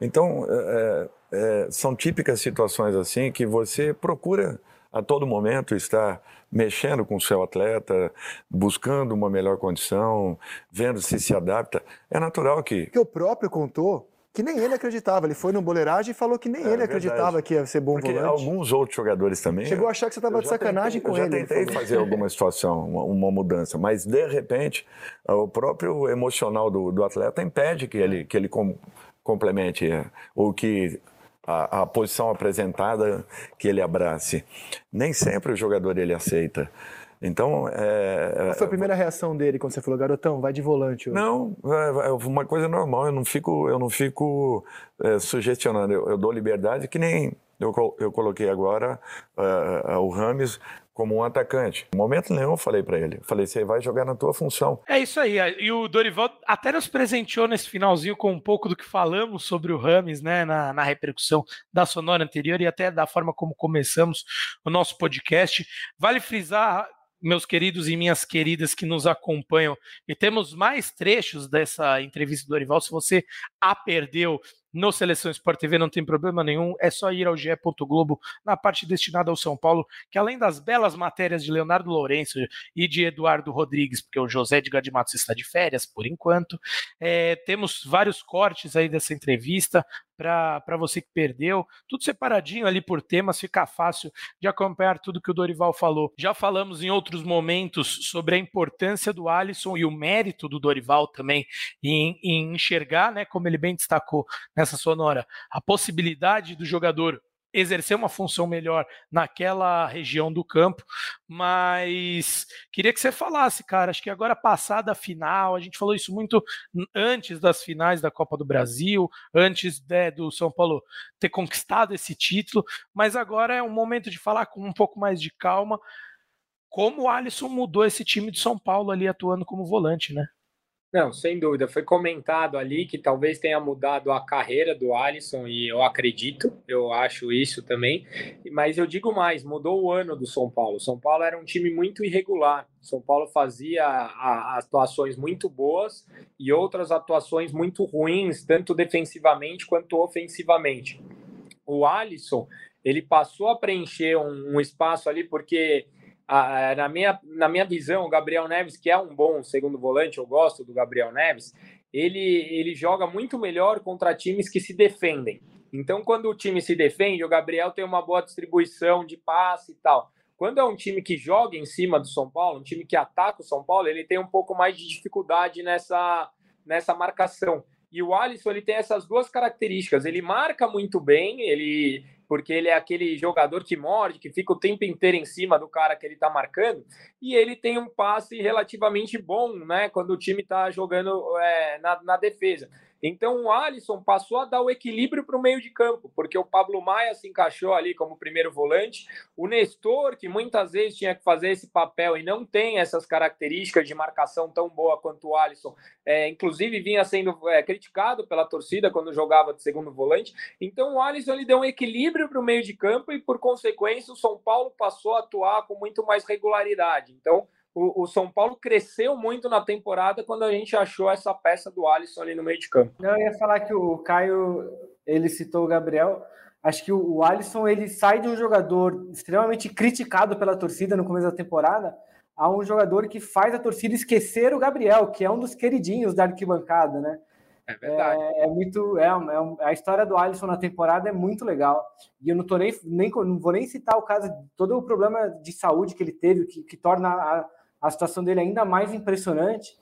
Speaker 4: Então, é, é, são típicas situações assim que você procura a todo momento estar mexendo com o seu atleta, buscando uma melhor condição, vendo se se adapta. É natural que.
Speaker 5: Que o próprio contou que nem ele acreditava. Ele foi no boleiragem e falou que nem é, ele acreditava que ia ser bom
Speaker 4: Porque
Speaker 5: volante.
Speaker 4: alguns outros jogadores também.
Speaker 5: Chegou a achar que você estava de sacanagem
Speaker 4: tentei,
Speaker 5: com
Speaker 4: eu
Speaker 5: ele.
Speaker 4: Eu já tentei fazer alguma situação, uma, uma, mudança, mas de repente o próprio emocional do, do atleta impede que ele, que ele com, complemente é, ou que a, a, posição apresentada que ele abrace. Nem sempre o jogador ele aceita. Então, é,
Speaker 5: Qual foi a primeira reação dele quando você falou, garotão, vai de volante?
Speaker 4: Hoje. Não, é, é uma coisa normal. Eu não fico, eu não fico é, sugestionando. Eu, eu, dou liberdade que nem eu, eu coloquei agora uh, o Rames como um atacante. No momento nenhum eu falei para ele. Eu falei, você vai jogar na tua função.
Speaker 1: É isso aí. E o Dorival até nos presenteou nesse finalzinho com um pouco do que falamos sobre o Rames, né, na, na repercussão da sonora anterior e até da forma como começamos o nosso podcast. Vale frisar meus queridos e minhas queridas que nos acompanham. E temos mais trechos dessa entrevista do Dorival. Se você a perdeu, no Seleção Sport TV não tem problema nenhum, é só ir ao ge Globo na parte destinada ao São Paulo, que além das belas matérias de Leonardo Lourenço e de Eduardo Rodrigues, porque o José de Gadimatos está de férias por enquanto, é, temos vários cortes aí dessa entrevista para você que perdeu, tudo separadinho ali por temas, fica fácil de acompanhar tudo que o Dorival falou. Já falamos em outros momentos sobre a importância do Alisson e o mérito do Dorival também em, em enxergar, né, como ele bem destacou nessa sonora, a possibilidade do jogador exercer uma função melhor naquela região do campo, mas queria que você falasse, cara, acho que agora passada a final, a gente falou isso muito antes das finais da Copa do Brasil, antes né, do São Paulo ter conquistado esse título, mas agora é um momento de falar com um pouco mais de calma como o Alisson mudou esse time de São Paulo ali atuando como volante, né?
Speaker 2: Não, sem dúvida. Foi comentado ali que talvez tenha mudado a carreira do Alisson e eu acredito, eu acho isso também. Mas eu digo mais, mudou o ano do São Paulo. São Paulo era um time muito irregular. São Paulo fazia atuações muito boas e outras atuações muito ruins, tanto defensivamente quanto ofensivamente. O Alisson, ele passou a preencher um, um espaço ali porque na, minha, na minha visão, o Gabriel Neves, que é um bom segundo volante, eu gosto do Gabriel Neves, ele, ele joga muito melhor contra times que se defendem. Então, quando o time se defende, o Gabriel tem uma boa distribuição de passe e tal. Quando é um time que joga em cima do São Paulo, um time que ataca o São Paulo, ele tem um pouco mais de dificuldade nessa, nessa marcação. E o Alisson ele tem essas duas características. Ele marca muito bem, ele porque ele é aquele jogador que morde, que fica o tempo inteiro em cima do cara que ele está marcando, e ele tem um passe relativamente bom, né? Quando o time está jogando é, na, na defesa. Então o Alisson passou a dar o equilíbrio para o meio de campo, porque o Pablo Maia se encaixou ali como primeiro volante, o Nestor, que muitas vezes tinha que fazer esse papel e não tem essas características de marcação tão boa quanto o Alisson, é, inclusive vinha sendo é, criticado pela torcida quando jogava de segundo volante. Então o Alisson ele deu um equilíbrio para o meio de campo e, por consequência, o São Paulo passou a atuar com muito mais regularidade. Então o, o, São Paulo cresceu muito na temporada quando a gente achou essa peça do Alisson ali no meio de campo.
Speaker 3: Não, eu ia falar que o Caio, ele citou o Gabriel. Acho que o, o Alisson ele sai de um jogador extremamente criticado pela torcida no começo da temporada a um jogador que faz a torcida esquecer o Gabriel, que é um dos queridinhos da arquibancada, né?
Speaker 2: É verdade.
Speaker 3: É, é muito. É, é, a história do Alisson na temporada é muito legal. E eu não tô nem, nem não vou nem citar o caso, todo o problema de saúde que ele teve, que, que torna a, a situação dele é ainda mais impressionante.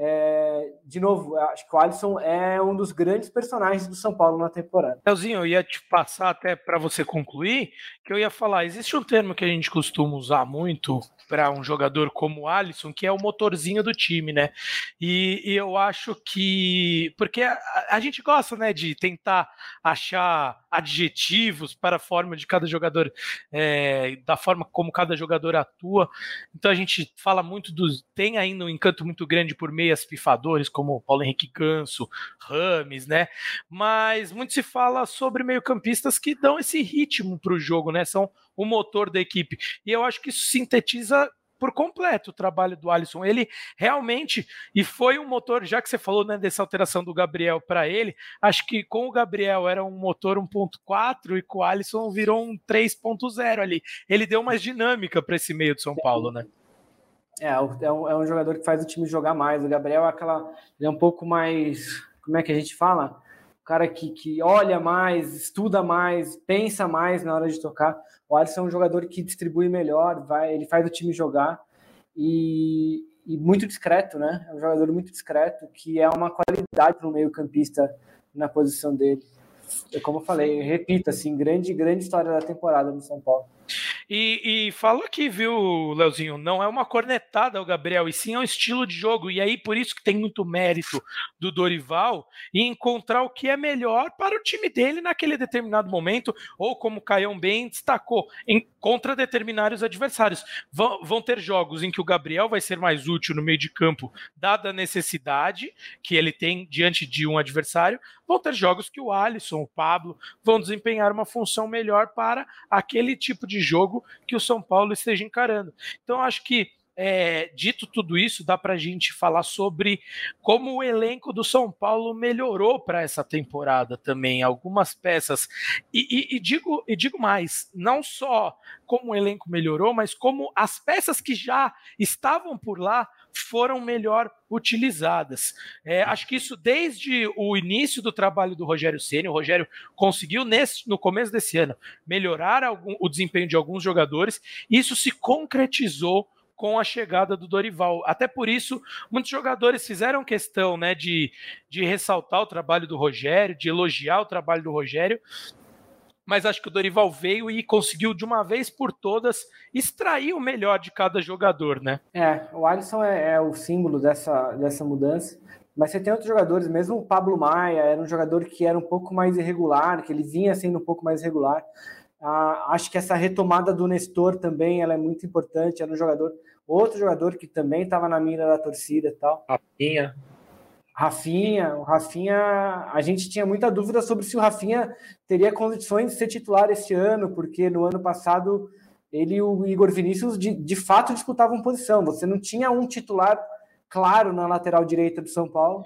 Speaker 3: É, de novo, acho que o Alisson é um dos grandes personagens do São Paulo na temporada.
Speaker 1: Elzinho, eu ia te passar até para você concluir, que eu ia falar, existe um termo que a gente costuma usar muito para um jogador como o Alisson, que é o motorzinho do time, né? E, e eu acho que. Porque a, a, gente gosta, né, de tentar achar adjetivos para a forma de cada jogador, é, da forma como cada jogador atua. Então a gente fala muito dos. Tem ainda um encanto muito grande por meias pifadores, como Paulo Henrique Ganso, Rames, né? Mas muito se fala sobre meio-campistas que dão esse ritmo para o jogo, né? São o motor da equipe. E eu acho que isso sintetiza por completo o trabalho do Alisson. Ele realmente, e foi um motor, já que você falou né, dessa alteração do Gabriel para ele, acho que com o Gabriel era um motor 1.4 e com o Alisson virou um 3.0 ali. Ele deu mais dinâmica para esse meio de São Paulo, né?
Speaker 3: É, é um, é um jogador que faz o time jogar mais. O Gabriel é aquela. Ele é um pouco mais. Como é que a gente fala? Cara que, que olha mais, estuda mais, pensa mais na hora de tocar. O Alisson é um jogador que distribui melhor, vai, ele faz o time jogar e, e muito discreto, né? É um jogador muito discreto, que é uma qualidade para o meio-campista na posição dele. É como eu falei, repito, assim, grande, grande história da temporada no São Paulo.
Speaker 1: E, e fala aqui, viu, Leozinho? Não é uma cornetada ao Gabriel, e sim é um estilo de jogo. E aí, por isso que tem muito mérito do Dorival em encontrar o que é melhor para o time dele naquele determinado momento, ou como o Caião bem destacou, em, contra determinados adversários. Vão, vão ter jogos em que o Gabriel vai ser mais útil no meio de campo, dada a necessidade que ele tem diante de um adversário. Vão ter jogos que o Alisson, o Pablo, vão desempenhar uma função melhor para aquele tipo de jogo que o São Paulo esteja encarando. Então, acho que é, dito tudo isso, dá para a gente falar sobre como o elenco do São Paulo melhorou para essa temporada também, algumas peças. E, e, e, digo, e digo mais, não só como o elenco melhorou, mas como as peças que já estavam por lá foram melhor utilizadas. É, acho que isso desde o início do trabalho do Rogério Ceni, o Rogério conseguiu nesse, no começo desse ano melhorar algum, o desempenho de alguns jogadores. Isso se concretizou com a chegada do Dorival. Até por isso, muitos jogadores fizeram questão né, de, de ressaltar o trabalho do Rogério, de elogiar o trabalho do Rogério, mas acho que o Dorival veio e conseguiu de uma vez por todas extrair o melhor de cada jogador, né?
Speaker 3: É, o Alisson é, é o símbolo dessa, dessa mudança. Mas você tem outros jogadores, mesmo o Pablo Maia era um jogador que era um pouco mais irregular, que ele vinha sendo um pouco mais irregular. Ah, acho que essa retomada do Nestor também ela é muito importante. Era um jogador, outro jogador que também estava na mira da torcida e tal.
Speaker 2: Rafinha.
Speaker 3: Rafinha, o Rafinha, a gente tinha muita dúvida sobre se o Rafinha teria condições de ser titular este ano, porque no ano passado ele e o Igor Vinícius de, de fato disputavam posição. Você não tinha um titular claro na lateral direita do São Paulo.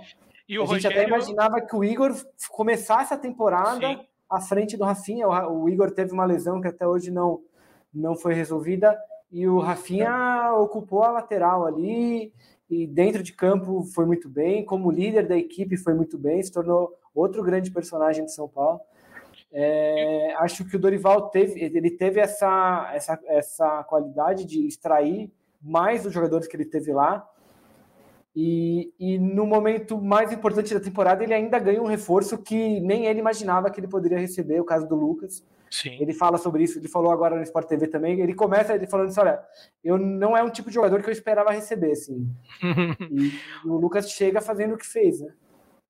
Speaker 3: E o a Rogério... gente até imaginava que o Igor começasse a temporada Sim. à frente do Rafinha. O, o Igor teve uma lesão que até hoje não, não foi resolvida. E o Rafinha ocupou a lateral ali e dentro de campo foi muito bem, como líder da equipe foi muito bem, se tornou outro grande personagem de São Paulo. É, acho que o Dorival teve, ele teve essa, essa, essa qualidade de extrair mais dos jogadores que ele teve lá. E, e no momento mais importante da temporada, ele ainda ganha um reforço que nem ele imaginava que ele poderia receber, o caso do Lucas. Sim. Ele fala sobre isso, ele falou agora no Sport TV também. Ele começa ele falando assim: olha, eu não é um tipo de jogador que eu esperava receber, assim. e, o Lucas chega fazendo o que fez, né?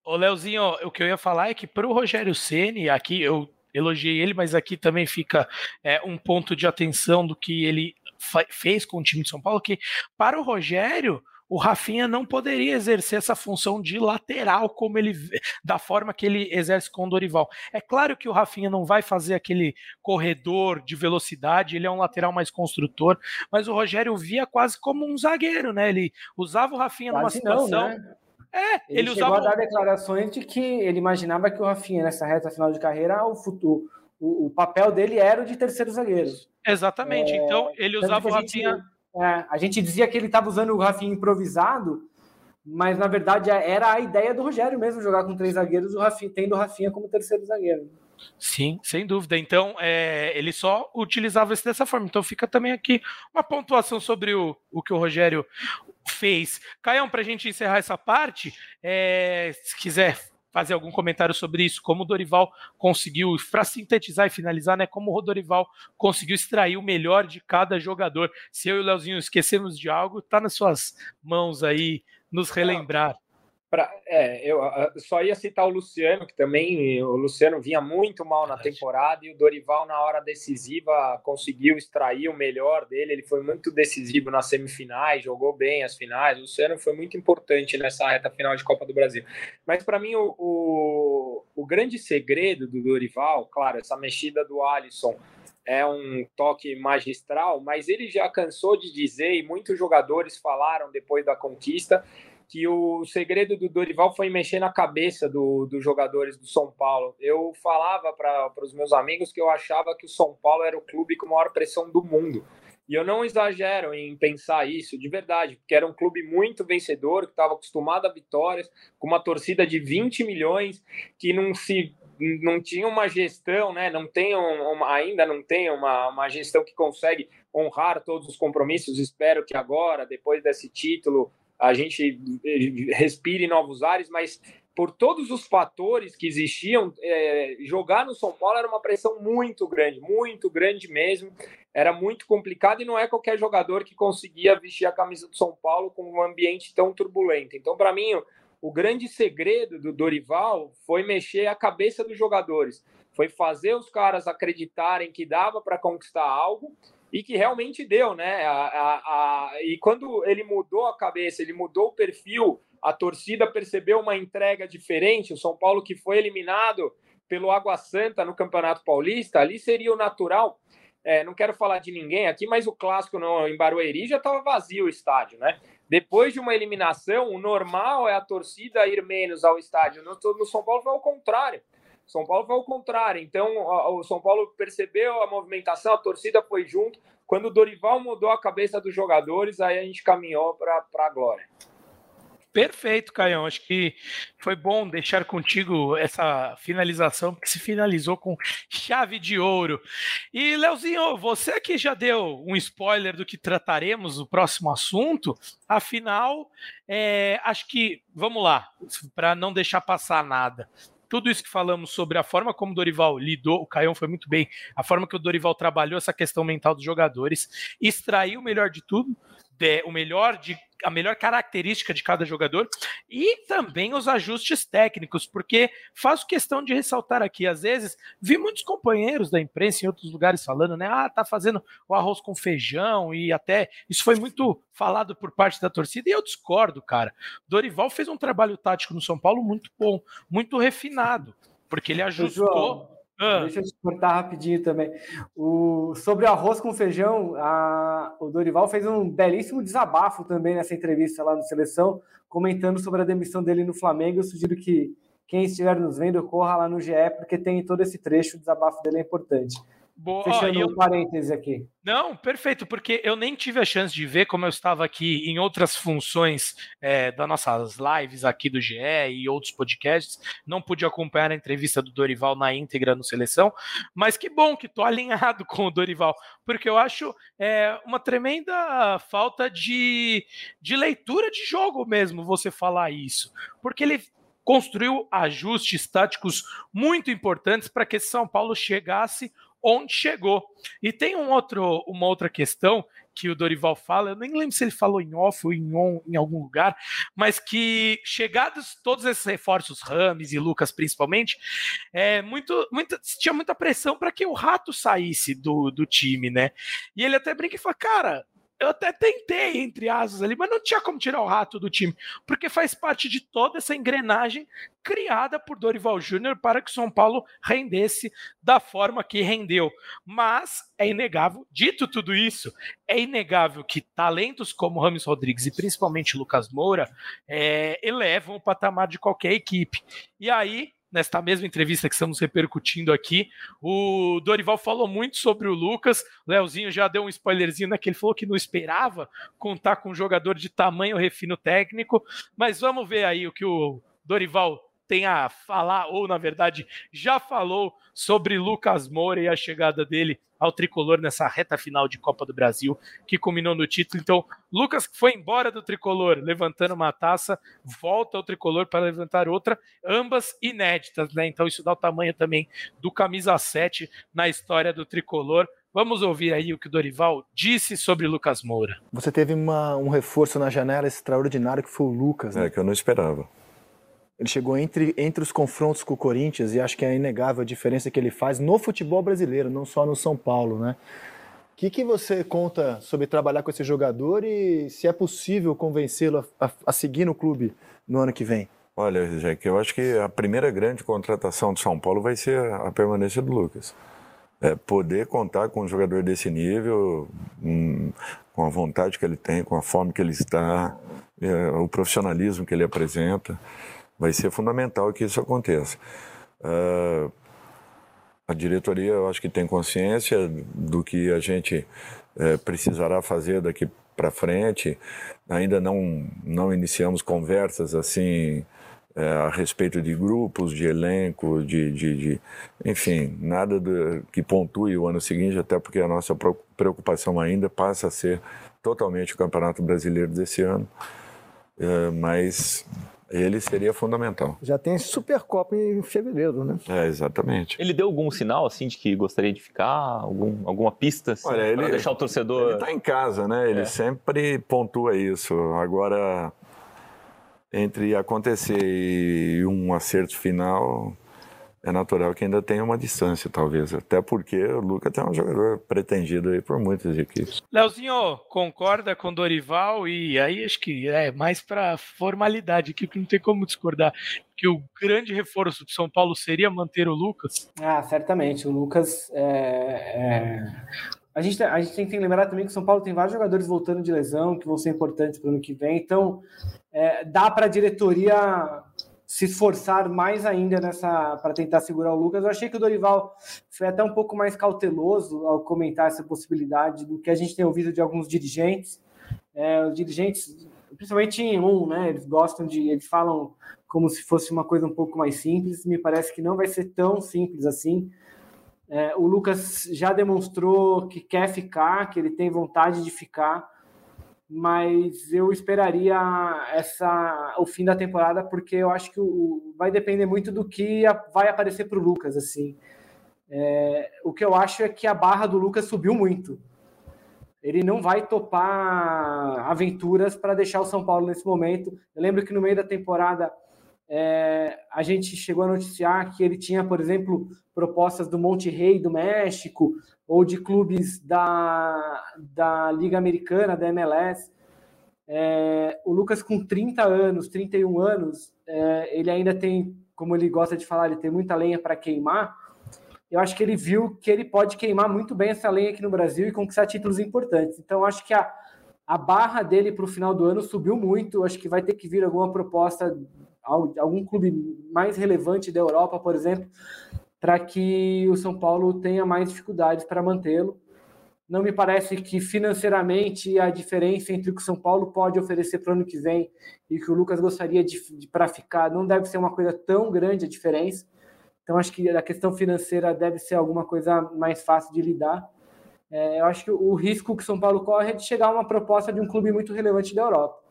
Speaker 1: Ô, Leozinho, o que eu ia falar é que para o Rogério Ceni, aqui eu elogiei ele, mas aqui também fica é, um ponto de atenção do que ele fez com o time de São Paulo, que para o Rogério o Rafinha não poderia exercer essa função de lateral como ele da forma que ele exerce com o Dorival. É claro que o Rafinha não vai fazer aquele corredor de velocidade, ele é um lateral mais construtor, mas o Rogério via quase como um zagueiro, né? Ele usava o Rafinha quase numa situação não, né?
Speaker 3: É, ele, ele usava... chegou a dar declarações de que ele imaginava que o Rafinha, nessa reta final de carreira, o futuro, o, o papel dele era o de terceiro zagueiro.
Speaker 1: Exatamente. É, então, ele usava o Rafinha.
Speaker 3: Gente é, a gente dizia que ele estava usando o Rafinha improvisado, mas na verdade era a ideia do Rogério mesmo jogar com três zagueiros, o Rafinha, tendo o Rafinha como terceiro zagueiro.
Speaker 1: Sim, sem dúvida. Então, é, ele só utilizava isso dessa forma. Então, fica também aqui uma pontuação sobre o, o que o Rogério fez. Caião, para a gente encerrar essa parte, é, se quiser fazer algum comentário sobre isso, como o Dorival conseguiu, para sintetizar e finalizar, né, como o Dorival conseguiu extrair o melhor de cada jogador. Se eu e o Leozinho esquecemos de algo, está nas suas mãos aí nos relembrar.
Speaker 2: Pra, é, eu só ia citar o Luciano, que também o Luciano vinha muito mal na temporada e o Dorival, na hora decisiva, conseguiu extrair o melhor dele. Ele foi muito decisivo nas semifinais, jogou bem as finais. O Luciano foi muito importante nessa reta final de Copa do Brasil. Mas para mim, o, o, o grande segredo do Dorival, claro, essa mexida do Alisson é um toque magistral, mas ele já cansou de dizer, e muitos jogadores falaram depois da conquista que o segredo do Dorival foi mexer na cabeça do, dos jogadores do São Paulo. Eu falava para os meus amigos que eu achava que o São Paulo era o clube com maior pressão do mundo. E eu não exagero em pensar isso, de verdade, porque era um clube muito vencedor, que estava acostumado a vitórias, com uma torcida de 20 milhões, que não se não tinha uma gestão, né? Não tem uma, ainda não tem uma, uma gestão que consegue honrar todos os compromissos. Espero que agora, depois desse título, a gente respire novos ares, mas por todos os fatores que existiam, é, jogar no São Paulo era uma pressão muito grande, muito grande mesmo. Era muito complicado e não é qualquer jogador que conseguia vestir a camisa do São Paulo com um ambiente tão turbulento. Então, para mim, o grande segredo do Dorival foi mexer a cabeça dos jogadores, foi fazer os caras acreditarem que dava para conquistar algo e que realmente deu, né? A, a, a, e quando ele mudou a cabeça, ele mudou o perfil a torcida percebeu uma entrega diferente. O São Paulo, que foi eliminado pelo Água Santa no Campeonato Paulista, ali seria o natural. É, não quero falar de ninguém aqui, mas o clássico no, em Barueri já estava vazio o estádio, né? Depois de uma eliminação, o normal é a torcida ir menos ao estádio. No, no São Paulo foi ao contrário. São Paulo foi ao contrário. Então, o São Paulo percebeu a movimentação, a torcida foi junto. Quando o Dorival mudou a cabeça dos jogadores, aí a gente caminhou para a glória.
Speaker 1: Perfeito, Caião. Acho que foi bom deixar contigo essa finalização, porque se finalizou com chave de ouro. E, Leozinho, você que já deu um spoiler do que trataremos no próximo assunto, afinal, é, acho que, vamos lá, para não deixar passar nada tudo isso que falamos sobre a forma como o Dorival lidou, o Caião foi muito bem, a forma que o Dorival trabalhou essa questão mental dos jogadores, extraiu o melhor de tudo, de, o melhor de a melhor característica de cada jogador e também os ajustes técnicos, porque faço questão de ressaltar aqui, às vezes, vi muitos companheiros da imprensa em outros lugares falando, né? Ah, tá fazendo o arroz com feijão e até isso foi muito falado por parte da torcida e eu discordo, cara. Dorival fez um trabalho tático no São Paulo muito bom, muito refinado, porque ele ajustou
Speaker 3: ah. Deixa eu te cortar rapidinho também. O, sobre arroz com feijão, a, o Dorival fez um belíssimo desabafo também nessa entrevista lá no Seleção, comentando sobre a demissão dele no Flamengo. Eu sugiro que quem estiver nos vendo corra lá no GE, porque tem todo esse trecho, o desabafo dele é importante. Boa, Fechando eu... um parêntese aqui.
Speaker 1: Não, perfeito, porque eu nem tive a chance de ver, como eu estava aqui em outras funções é, das nossas lives aqui do GE e outros podcasts, não pude acompanhar a entrevista do Dorival na íntegra no Seleção, mas que bom que estou alinhado com o Dorival, porque eu acho é, uma tremenda falta de, de leitura de jogo mesmo você falar isso, porque ele construiu ajustes táticos muito importantes para que São Paulo chegasse onde chegou. E tem um outro, uma outra questão que o Dorival fala, eu nem lembro se ele falou em off ou em on em algum lugar, mas que chegados todos esses reforços, Rames e Lucas principalmente, é muito, muito tinha muita pressão para que o Rato saísse do, do time, né? E ele até brinca e fala, cara, eu até tentei, entre asas ali, mas não tinha como tirar o rato do time, porque faz parte de toda essa engrenagem criada por Dorival Júnior para que o São Paulo rendesse da forma que rendeu. Mas é inegável, dito tudo isso, é inegável que talentos como Rames Rodrigues e principalmente Lucas Moura é, elevam o patamar de qualquer equipe. E aí nesta mesma entrevista que estamos repercutindo aqui, o Dorival falou muito sobre o Lucas. O Leozinho já deu um spoilerzinho naquele, falou que não esperava contar com um jogador de tamanho refino técnico. Mas vamos ver aí o que o Dorival tem a falar, ou na verdade já falou sobre Lucas Moura e a chegada dele ao tricolor nessa reta final de Copa do Brasil, que culminou no título. Então, Lucas foi embora do tricolor levantando uma taça, volta ao tricolor para levantar outra, ambas inéditas, né? Então, isso dá o tamanho também do camisa 7 na história do tricolor. Vamos ouvir aí o que o Dorival disse sobre Lucas Moura.
Speaker 5: Você teve uma, um reforço na janela extraordinário que foi o Lucas.
Speaker 4: Né? É, que eu não esperava.
Speaker 5: Ele chegou entre, entre os confrontos com o Corinthians e acho que é inegável a diferença que ele faz no futebol brasileiro, não só no São Paulo, né? O que, que você conta sobre trabalhar com esse jogador e se é possível convencê-lo a, a, a, seguir no clube no ano que vem?
Speaker 4: Olha, Jack, eu acho que a primeira grande contratação do São Paulo vai ser a, permanência do Lucas. É poder contar com um jogador desse nível, um, com a vontade que ele tem, com a forma que ele está, é, o profissionalismo que ele apresenta vai ser fundamental que isso aconteça. Uh, A diretoria, eu acho que tem consciência do que a gente é, precisará fazer daqui para frente. Ainda não, não iniciamos conversas assim é, a respeito de grupos, de elenco, de, de, de enfim, nada do, que pontue o ano seguinte, até porque a nossa preocupação ainda passa a ser totalmente o Campeonato Brasileiro desse ano. É, mas ele seria fundamental.
Speaker 7: Já tem Supercopa em fevereiro, né?
Speaker 4: É, exatamente.
Speaker 6: Ele deu algum sinal, assim, de que gostaria de ficar? Algum, alguma pista, assim,
Speaker 4: Olha, ele,
Speaker 6: deixar o torcedor...
Speaker 4: Ele está em casa, né? Ele é. sempre pontua isso. Agora, entre acontecer e um acerto final, é natural que ainda tenha uma distância, talvez. Até porque o Lucas é um jogador pretendido aí por muitas equipes.
Speaker 1: Leozinho, concorda com Dorival? E aí acho que é mais para formalidade, que não tem como discordar. Que o grande reforço do São Paulo seria manter o Lucas?
Speaker 3: Ah, certamente. O Lucas é, é... A gente, a gente tem que lembrar também que o São Paulo tem vários jogadores voltando de lesão que vão ser importantes para o ano que vem. Então, é, dá para a diretoria se esforçar mais ainda nessa para tentar segurar o Lucas. Eu achei que o Dorival foi até um pouco mais cauteloso ao comentar essa possibilidade do que a gente tem ouvido de alguns dirigentes. É, os dirigentes, principalmente em um, né? Eles gostam de, eles falam como se fosse uma coisa um pouco mais simples. Me parece que não vai ser tão simples assim. É, o Lucas já demonstrou que quer ficar, que ele tem vontade de ficar mas eu esperaria essa o fim da temporada porque eu acho que o, vai depender muito do que vai aparecer para o Lucas assim. É, o que eu acho é que a barra do Lucas subiu muito. Ele não vai topar aventuras para deixar o São Paulo nesse momento. Eu lembro que no meio da temporada é, a gente chegou a noticiar que ele tinha por exemplo propostas do Monte Rei do México ou de clubes da, da Liga Americana, da MLS. É, o Lucas, com 30 anos, 31 anos, é, ele ainda tem, como ele gosta de falar, ele tem muita lenha para queimar. Eu acho que ele viu que ele pode queimar muito bem essa lenha aqui no Brasil e conquistar títulos importantes. Então, acho que a, a barra dele para o final do ano subiu muito. Acho que vai ter que vir alguma proposta, algum clube mais relevante da Europa, por exemplo, para que o São Paulo tenha mais dificuldades para mantê-lo. Não me parece que financeiramente a diferença entre o que o São Paulo pode oferecer para o ano que vem e o que o Lucas gostaria de, de para ficar não deve ser uma coisa tão grande a diferença. Então acho que a questão financeira deve ser alguma coisa mais fácil de lidar. É, eu acho que o risco que o São Paulo corre é de chegar a uma proposta de um clube muito relevante da Europa.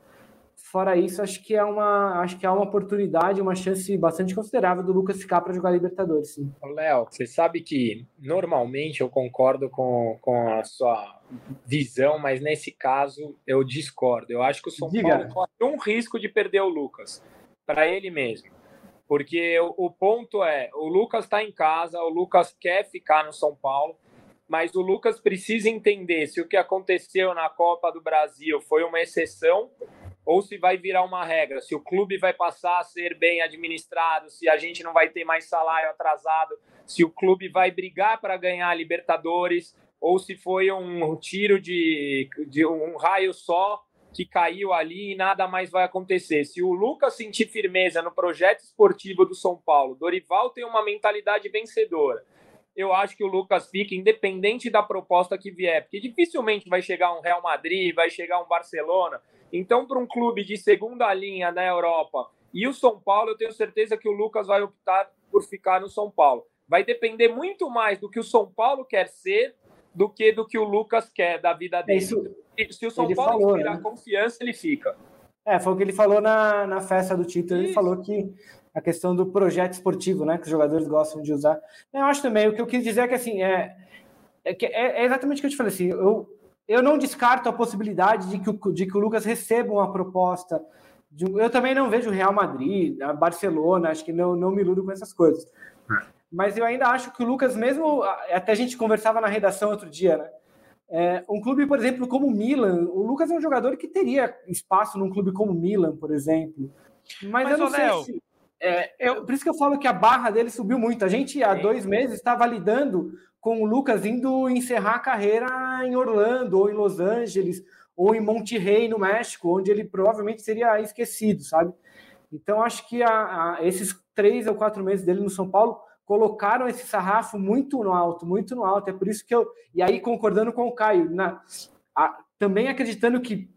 Speaker 3: Fora isso, acho que é uma, acho que é uma oportunidade, uma chance bastante considerável do Lucas ficar para jogar Libertadores, sim.
Speaker 2: Léo, você sabe que normalmente eu concordo com, com a sua visão, mas nesse caso eu discordo. Eu acho que o São Diga. Paulo corre um risco de perder o Lucas para ele mesmo. Porque o, o ponto é, o Lucas está em casa, o Lucas quer ficar no São Paulo, mas o Lucas precisa entender se o que aconteceu na Copa do Brasil foi uma exceção ou se vai virar uma regra, se o clube vai passar a ser bem administrado, se a gente não vai ter mais salário atrasado, se o clube vai brigar para ganhar Libertadores, ou se foi um tiro de, de um raio só que caiu ali e nada mais vai acontecer. Se o Lucas sentir firmeza no projeto esportivo do São Paulo, Dorival tem uma mentalidade vencedora. Eu acho que o Lucas fica independente da proposta que vier, porque dificilmente vai chegar um Real Madrid, vai chegar um Barcelona, então, para um clube de segunda linha na Europa e o São Paulo, eu tenho certeza que o Lucas vai optar por ficar no São Paulo. Vai depender muito mais do que o São Paulo quer ser do que do que o Lucas quer da vida dele. Isso, Se o São Paulo falou, inspirar né? confiança, ele fica.
Speaker 3: É, foi o que ele falou na, na festa do título. Isso. Ele falou que a questão do projeto esportivo, né, que os jogadores gostam de usar. Eu acho também, o que eu quis dizer é que assim, é, é, é exatamente o que eu te falei assim, eu, eu não descarto a possibilidade de que o, de que o Lucas receba uma proposta. De, eu também não vejo o Real Madrid, a Barcelona, acho que não, não me iludo com essas coisas. É. Mas eu ainda acho que o Lucas, mesmo. Até a gente conversava na redação outro dia, né? É, um clube, por exemplo, como o Milan, o Lucas é um jogador que teria espaço num clube como o Milan, por exemplo. Mas, Mas eu não sei Léo, se. É, eu, por isso que eu falo que a barra dele subiu muito. A gente, há dois meses, estava lidando com o Lucas indo encerrar a carreira em Orlando, ou em Los Angeles, ou em Monterrey, no México, onde ele provavelmente seria esquecido, sabe? Então, acho que a, a, esses três ou quatro meses dele no São Paulo colocaram esse sarrafo muito no alto, muito no alto. É por isso que eu. E aí, concordando com o Caio, na, a, também acreditando que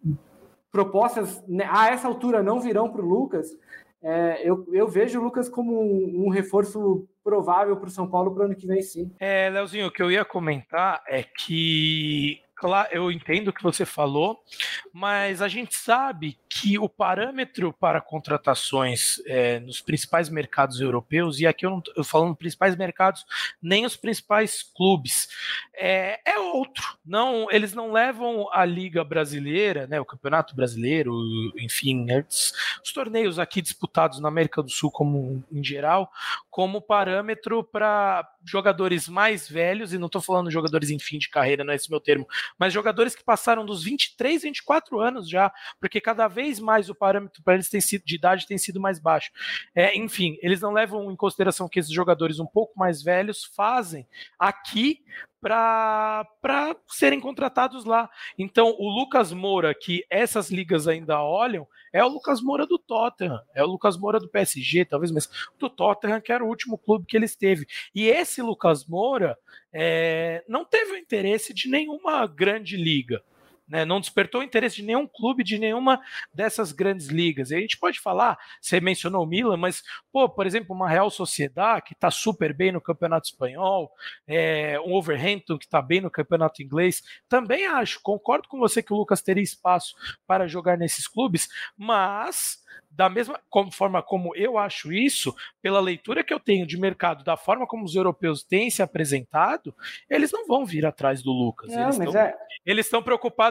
Speaker 3: propostas né, a essa altura não virão para o Lucas, é, eu, eu, vejo o Lucas como um, um reforço provável para o São Paulo para o ano que vem, sim.
Speaker 1: É, Leozinho, o que eu ia comentar é que claro, eu entendo o que você falou, mas a gente sabe que o parâmetro para contratações é, nos principais mercados europeus, e aqui eu não estou falando principais mercados, nem os principais clubes, é, é, outro. Não, eles não levam a Liga Brasileira, né, o Campeonato Brasileiro, enfim, os, os torneios aqui disputados na América do Sul como em geral, como parâmetro para jogadores mais velhos, e não estou falando jogadores em fim de carreira, não é esse meu termo, mas jogadores que passaram dos 23, 24 anos já, porque cada vez mais o parâmetro para eles tem sido, de idade tem sido mais baixo. É, enfim, eles não levam em consideração que esses jogadores um pouco mais velhos fazem aqui para serem contratados lá. Então, o Lucas Moura, que essas ligas ainda olham, é o Lucas Moura do Tottenham, é o Lucas Moura do PSG, talvez, mas do Tottenham, que era o último clube que ele esteve. E esse Lucas Moura é, não teve o interesse de nenhuma grande liga. Né, não despertou interesse de nenhum clube, de nenhuma dessas grandes ligas. E a gente pode falar, você mencionou o Milan, mas, pô, por exemplo, uma Real Sociedade que está super bem no Campeonato Espanhol, é, um Overhampton que está bem no Campeonato Inglês, também acho, concordo com você que o Lucas teria espaço para jogar nesses clubes, mas da mesma forma como eu acho isso, pela leitura que eu tenho de mercado, da forma como os europeus têm se apresentado, eles não vão vir atrás do Lucas. Não, eles, estão, é... eles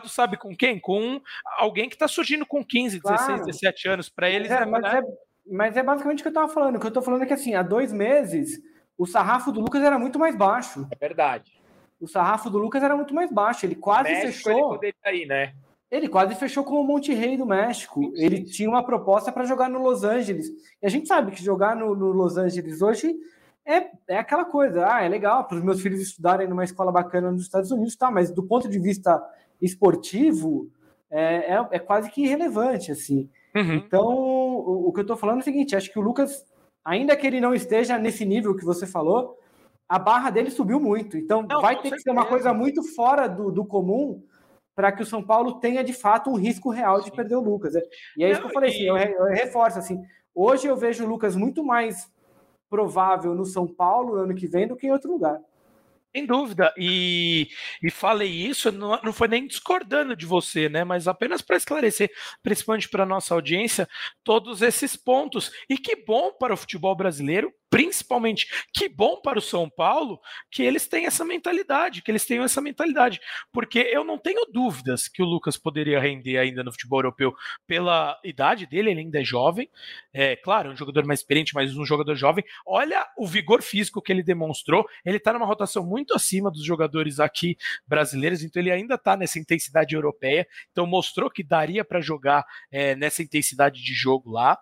Speaker 1: sabe, com quem? Com alguém que está surgindo com 15, claro. 16, 17 anos. Para eles.
Speaker 3: É, mas, né? é, mas é basicamente o que eu estava falando. O que eu estou falando é que assim, há dois meses, o sarrafo do Lucas era muito mais baixo.
Speaker 2: É verdade.
Speaker 3: O sarrafo do Lucas era muito mais baixo. Ele quase México, fechou. Ele
Speaker 2: ir, né?
Speaker 3: Ele quase fechou com o Monte Rei do México. Sim, sim. Ele tinha uma proposta para jogar no Los Angeles. E a gente sabe que jogar no, no Los Angeles hoje é, é aquela coisa. Ah, é legal para os meus filhos estudarem numa escola bacana nos Estados Unidos, tá? Mas do ponto de vista esportivo, é, é, é quase que irrelevante, assim. Uhum. Então, o, o, que eu estou falando é o seguinte: acho que o Lucas, ainda que ele não esteja nesse nível que você falou, a barra dele subiu muito. Então, não, vai ter certeza. que ser uma coisa muito fora do, do comum para que o São Paulo tenha de fato um risco real de perder o Lucas. E é isso que eu falei, assim, eu, eu reforço assim. Hoje eu vejo o Lucas muito mais provável no São Paulo ano que vem do que em outro lugar.
Speaker 1: Sem dúvida. E, e falei isso, não, não foi nem discordando de você, né? Mas apenas para esclarecer, principalmente para nossa audiência, todos esses pontos. E que bom para o futebol brasileiro, principalmente que bom para o São Paulo que eles têm essa mentalidade, que eles tenham essa mentalidade, porque eu não tenho dúvidas que o Lucas poderia render ainda no futebol europeu pela idade dele, ele ainda é jovem, é claro, um jogador mais experiente, mas um jogador jovem. Olha o vigor físico que ele demonstrou, ele está numa rotação muito acima dos jogadores aqui brasileiros, então ele ainda está nessa intensidade europeia, então mostrou que daria para jogar é, nessa intensidade de jogo lá,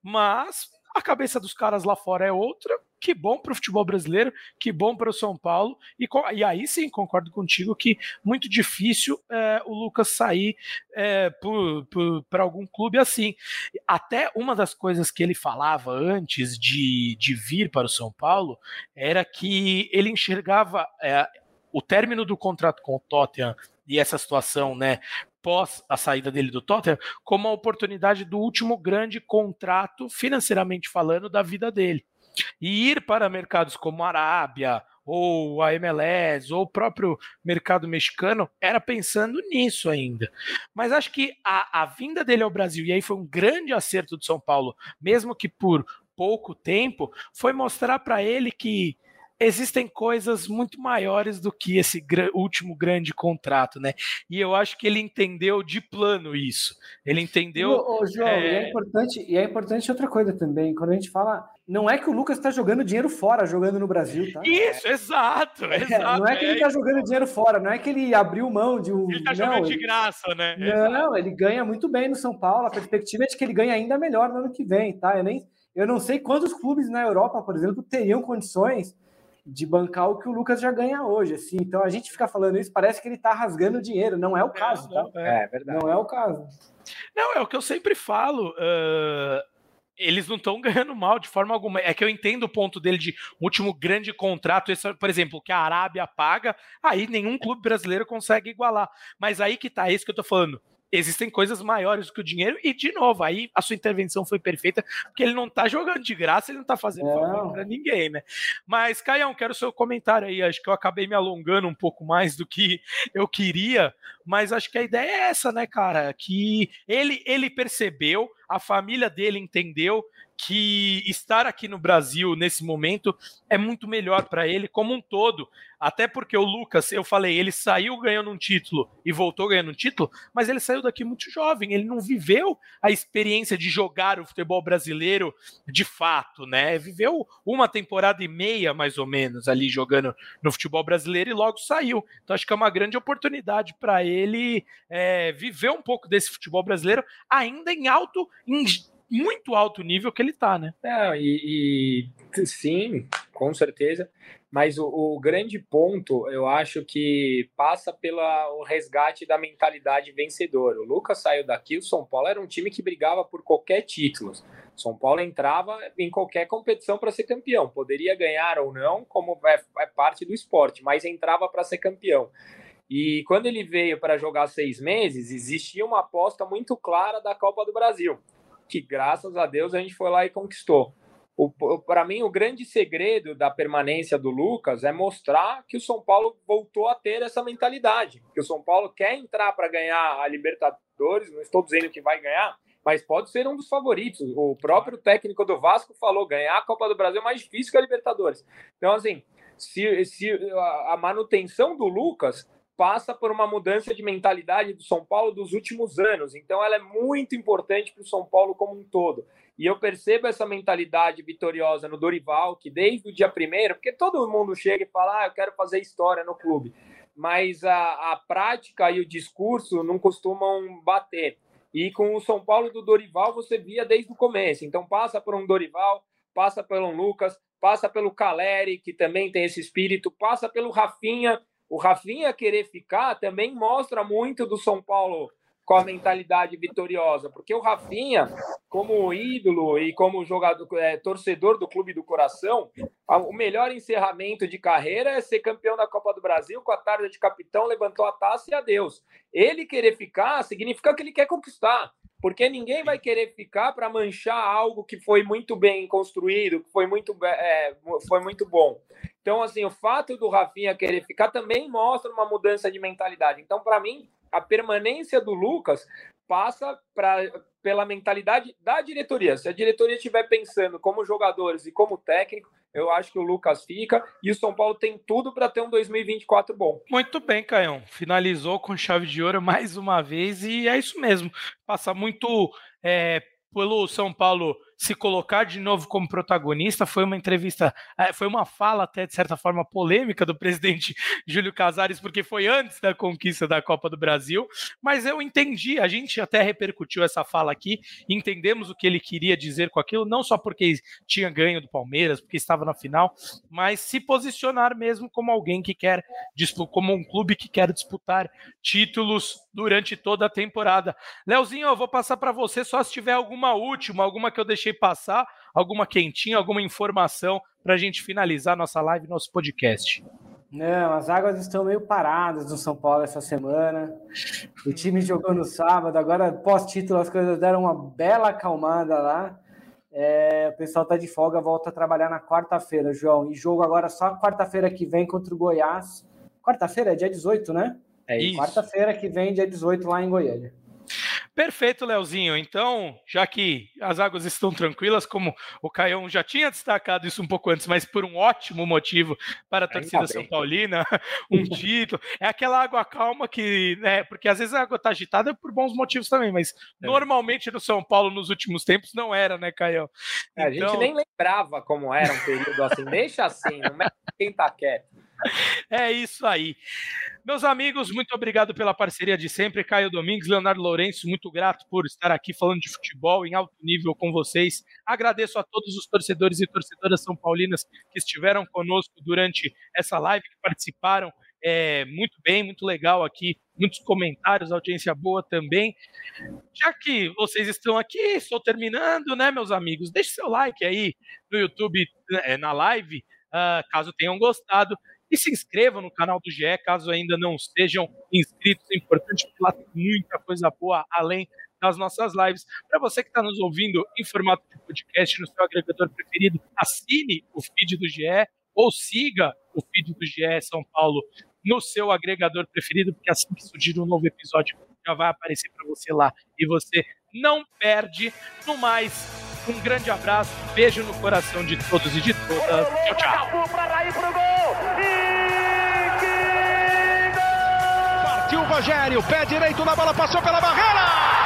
Speaker 1: mas a cabeça dos caras lá fora é outra. Que bom para o futebol brasileiro, que bom para o São Paulo. E, e, aí sim, concordo contigo que muito difícil é, o Lucas sair é, para algum clube assim. Até uma das coisas que ele falava antes de, de vir para o São Paulo era que ele enxergava é, o término do contrato com o Tottenham e essa situação, né, pós a saída dele do Tottenham, como a oportunidade do último grande contrato, financeiramente falando, da vida dele. E ir para mercados como a Arábia, ou a MLS, ou o próprio mercado mexicano, era pensando nisso ainda. Mas acho que a, a vinda dele ao Brasil, e aí foi um grande acerto do São Paulo, mesmo que por pouco tempo, foi mostrar para ele que existem coisas muito maiores do que esse gr último grande contrato, né? E eu acho que ele entendeu de plano isso. Ele entendeu.
Speaker 3: Ô, ô João, é... E é importante e é importante outra coisa também. Quando a gente fala, não é que o Lucas está jogando dinheiro fora, jogando no Brasil, tá?
Speaker 1: Isso, exato, é, exato.
Speaker 3: Não é que ele está jogando dinheiro fora, não é que ele abriu mão de um.
Speaker 1: Ele está jogando de graça, né?
Speaker 3: Não, ele ganha muito bem no São Paulo. A perspectiva é de que ele ganha ainda melhor no ano que vem, tá? Eu nem eu não sei quantos clubes na Europa, por exemplo, teriam condições de bancar o que o Lucas já ganha hoje, assim. Então a gente fica falando isso, parece que ele tá rasgando dinheiro, não é o caso, tá?
Speaker 2: É, é verdade.
Speaker 3: Não é o caso.
Speaker 1: Não, é o que eu sempre falo. Uh, eles não estão ganhando mal de forma alguma. É que eu entendo o ponto dele de último grande contrato, esse, por exemplo, que a Arábia paga, aí nenhum clube brasileiro consegue igualar. Mas aí que tá, é isso que eu tô falando existem coisas maiores do que o dinheiro, e de novo, aí a sua intervenção foi perfeita, porque ele não tá jogando de graça, ele não tá fazendo não. favor pra ninguém, né? Mas, Caião, quero o seu comentário aí. Acho que eu acabei me alongando um pouco mais do que eu queria, mas acho que a ideia é essa, né, cara? Que ele, ele percebeu, a família dele entendeu que estar aqui no Brasil nesse momento é muito melhor para ele como um todo. Até porque o Lucas, eu falei, ele saiu ganhando um título e voltou ganhando um título, mas ele saiu daqui muito jovem, ele não viveu a experiência de jogar o futebol brasileiro de fato, né? Viveu uma temporada e meia, mais ou menos, ali jogando no futebol brasileiro e logo saiu. Então acho que é uma grande oportunidade para ele é, viver um pouco desse futebol brasileiro, ainda em alto, em muito alto nível que ele tá, né?
Speaker 2: É, e, e sim, com certeza. Mas o, o, grande ponto, eu acho que passa pelo resgate da mentalidade vencedora. O Lucas saiu daqui, o São Paulo era um time que brigava por qualquer título. São Paulo entrava em qualquer competição para ser campeão. Poderia ganhar ou não, como é, é parte do esporte, mas entrava para ser campeão. E quando ele veio para jogar seis meses, existia uma aposta muito clara da Copa do Brasil que graças a Deus a gente foi lá e conquistou. Para mim, o grande segredo da permanência do Lucas é mostrar que o São Paulo voltou a ter essa mentalidade. Que o São Paulo quer entrar para ganhar a Libertadores, não estou dizendo que vai ganhar, mas pode ser um dos favoritos. O próprio técnico do Vasco falou: ganhar a Copa do Brasil é mais difícil que a Libertadores. Então, assim, se, se a manutenção do Lucas passa por uma mudança de mentalidade do São Paulo dos últimos anos. Então, ela é muito importante para o São Paulo como um todo. E eu percebo essa mentalidade vitoriosa no Dorival, que desde o dia primeiro, porque todo mundo chega e fala, ah, eu quero fazer história no clube, mas a, a prática e o discurso não costumam bater. E com o São Paulo do Dorival, você via desde o começo. Então, passa por um Dorival, passa pelo Lucas, passa pelo Caleri, que também tem esse espírito, passa pelo Rafinha, o Rafinha querer ficar também mostra muito do São Paulo com a mentalidade vitoriosa, porque o Rafinha, como ídolo e como jogador, é, torcedor do clube do coração, o melhor encerramento de carreira é ser campeão da Copa do Brasil com a tarde de capitão, levantou a taça e adeus. Ele querer ficar significa que ele quer conquistar, porque ninguém vai querer ficar para manchar algo que foi muito bem construído, que foi muito, é, foi muito bom. Então, assim, o fato do Rafinha querer ficar também mostra uma mudança de mentalidade. Então, para mim, a permanência do Lucas passa pra, pela mentalidade da diretoria. Se a diretoria estiver pensando como jogadores e como técnico, eu acho que o Lucas fica e o São Paulo tem tudo para ter um 2024 bom.
Speaker 1: Muito bem, Caião. Finalizou com chave de ouro mais uma vez e é isso mesmo. Passa muito é, pelo São Paulo se colocar de novo como protagonista. Foi uma entrevista, eh, foi uma fala até de certa forma polêmica do presidente Júlio Casares, porque foi antes da conquista da Copa do Brasil. Mas eu entendi, a gente até repercutiu essa fala aqui, entendemos o que ele queria dizer com aquilo, não só porque tinha ganho do Palmeiras, porque estava na final, mas se posicionar mesmo como alguém que quer, como um clube que quer disputar títulos durante toda a temporada. Leozinho, eu vou passar para você só se tiver alguma última, alguma que eu deixei passar alguma quentinha, alguma informação para a gente finalizar nossa live, nosso podcast.
Speaker 3: Não, as águas estão meio paradas no São Paulo essa semana. O time jogou no sábado, agora pós-título as coisas deram uma bela acalmada lá. É, o pessoal tá de folga, volta a trabalhar na quarta-feira, João. E jogo agora só quarta-feira que vem contra o Goiás. Quarta-feira é dia 18, né?
Speaker 1: É isso.
Speaker 3: Quarta-feira que vem, dia 18, lá em Goiânia.
Speaker 1: Perfeito, Leozinho. Então, já que as águas estão tranquilas, como o Caião já tinha destacado isso um pouco antes, mas por um ótimo motivo para a torcida São Paulina, um título. É aquela água calma que, né, porque às vezes a água está agitada por bons motivos também, mas é. normalmente no São Paulo nos últimos tempos não era, né, Caião?
Speaker 2: É, então... A gente então nem lembrava como era um período assim, deixa assim, não é quem tá quieto.
Speaker 1: É isso aí. Meus amigos, muito obrigado pela parceria de sempre. Caio Domingues, Leonardo Lourenço, muito grato por estar aqui falando de futebol em alto nível com vocês. Agradeço a todos os torcedores e torcedoras são paulinas que estiveram conosco durante essa live, que participaram é, muito bem, muito legal aqui, muitos comentários, audiência boa também. Já que vocês estão aqui, estou terminando, né, meus amigos? Deixe seu like aí no YouTube, é, na live, uh, caso tenham gostado. E se inscrevam no canal do GE, caso ainda não estejam inscritos. É importante, porque lá tem muita coisa boa, além das nossas lives. Para você que está nos ouvindo em formato de podcast no seu agregador preferido, assine o feed do GE ou siga o feed do GE São Paulo no seu agregador preferido, porque assim que surgir um novo episódio já vai aparecer para você lá e você não perde. No mais, um grande abraço, beijo no coração de todos e de todas. Tchau, tchau.
Speaker 8: O Rogério, pé direito na bola, passou pela barreira!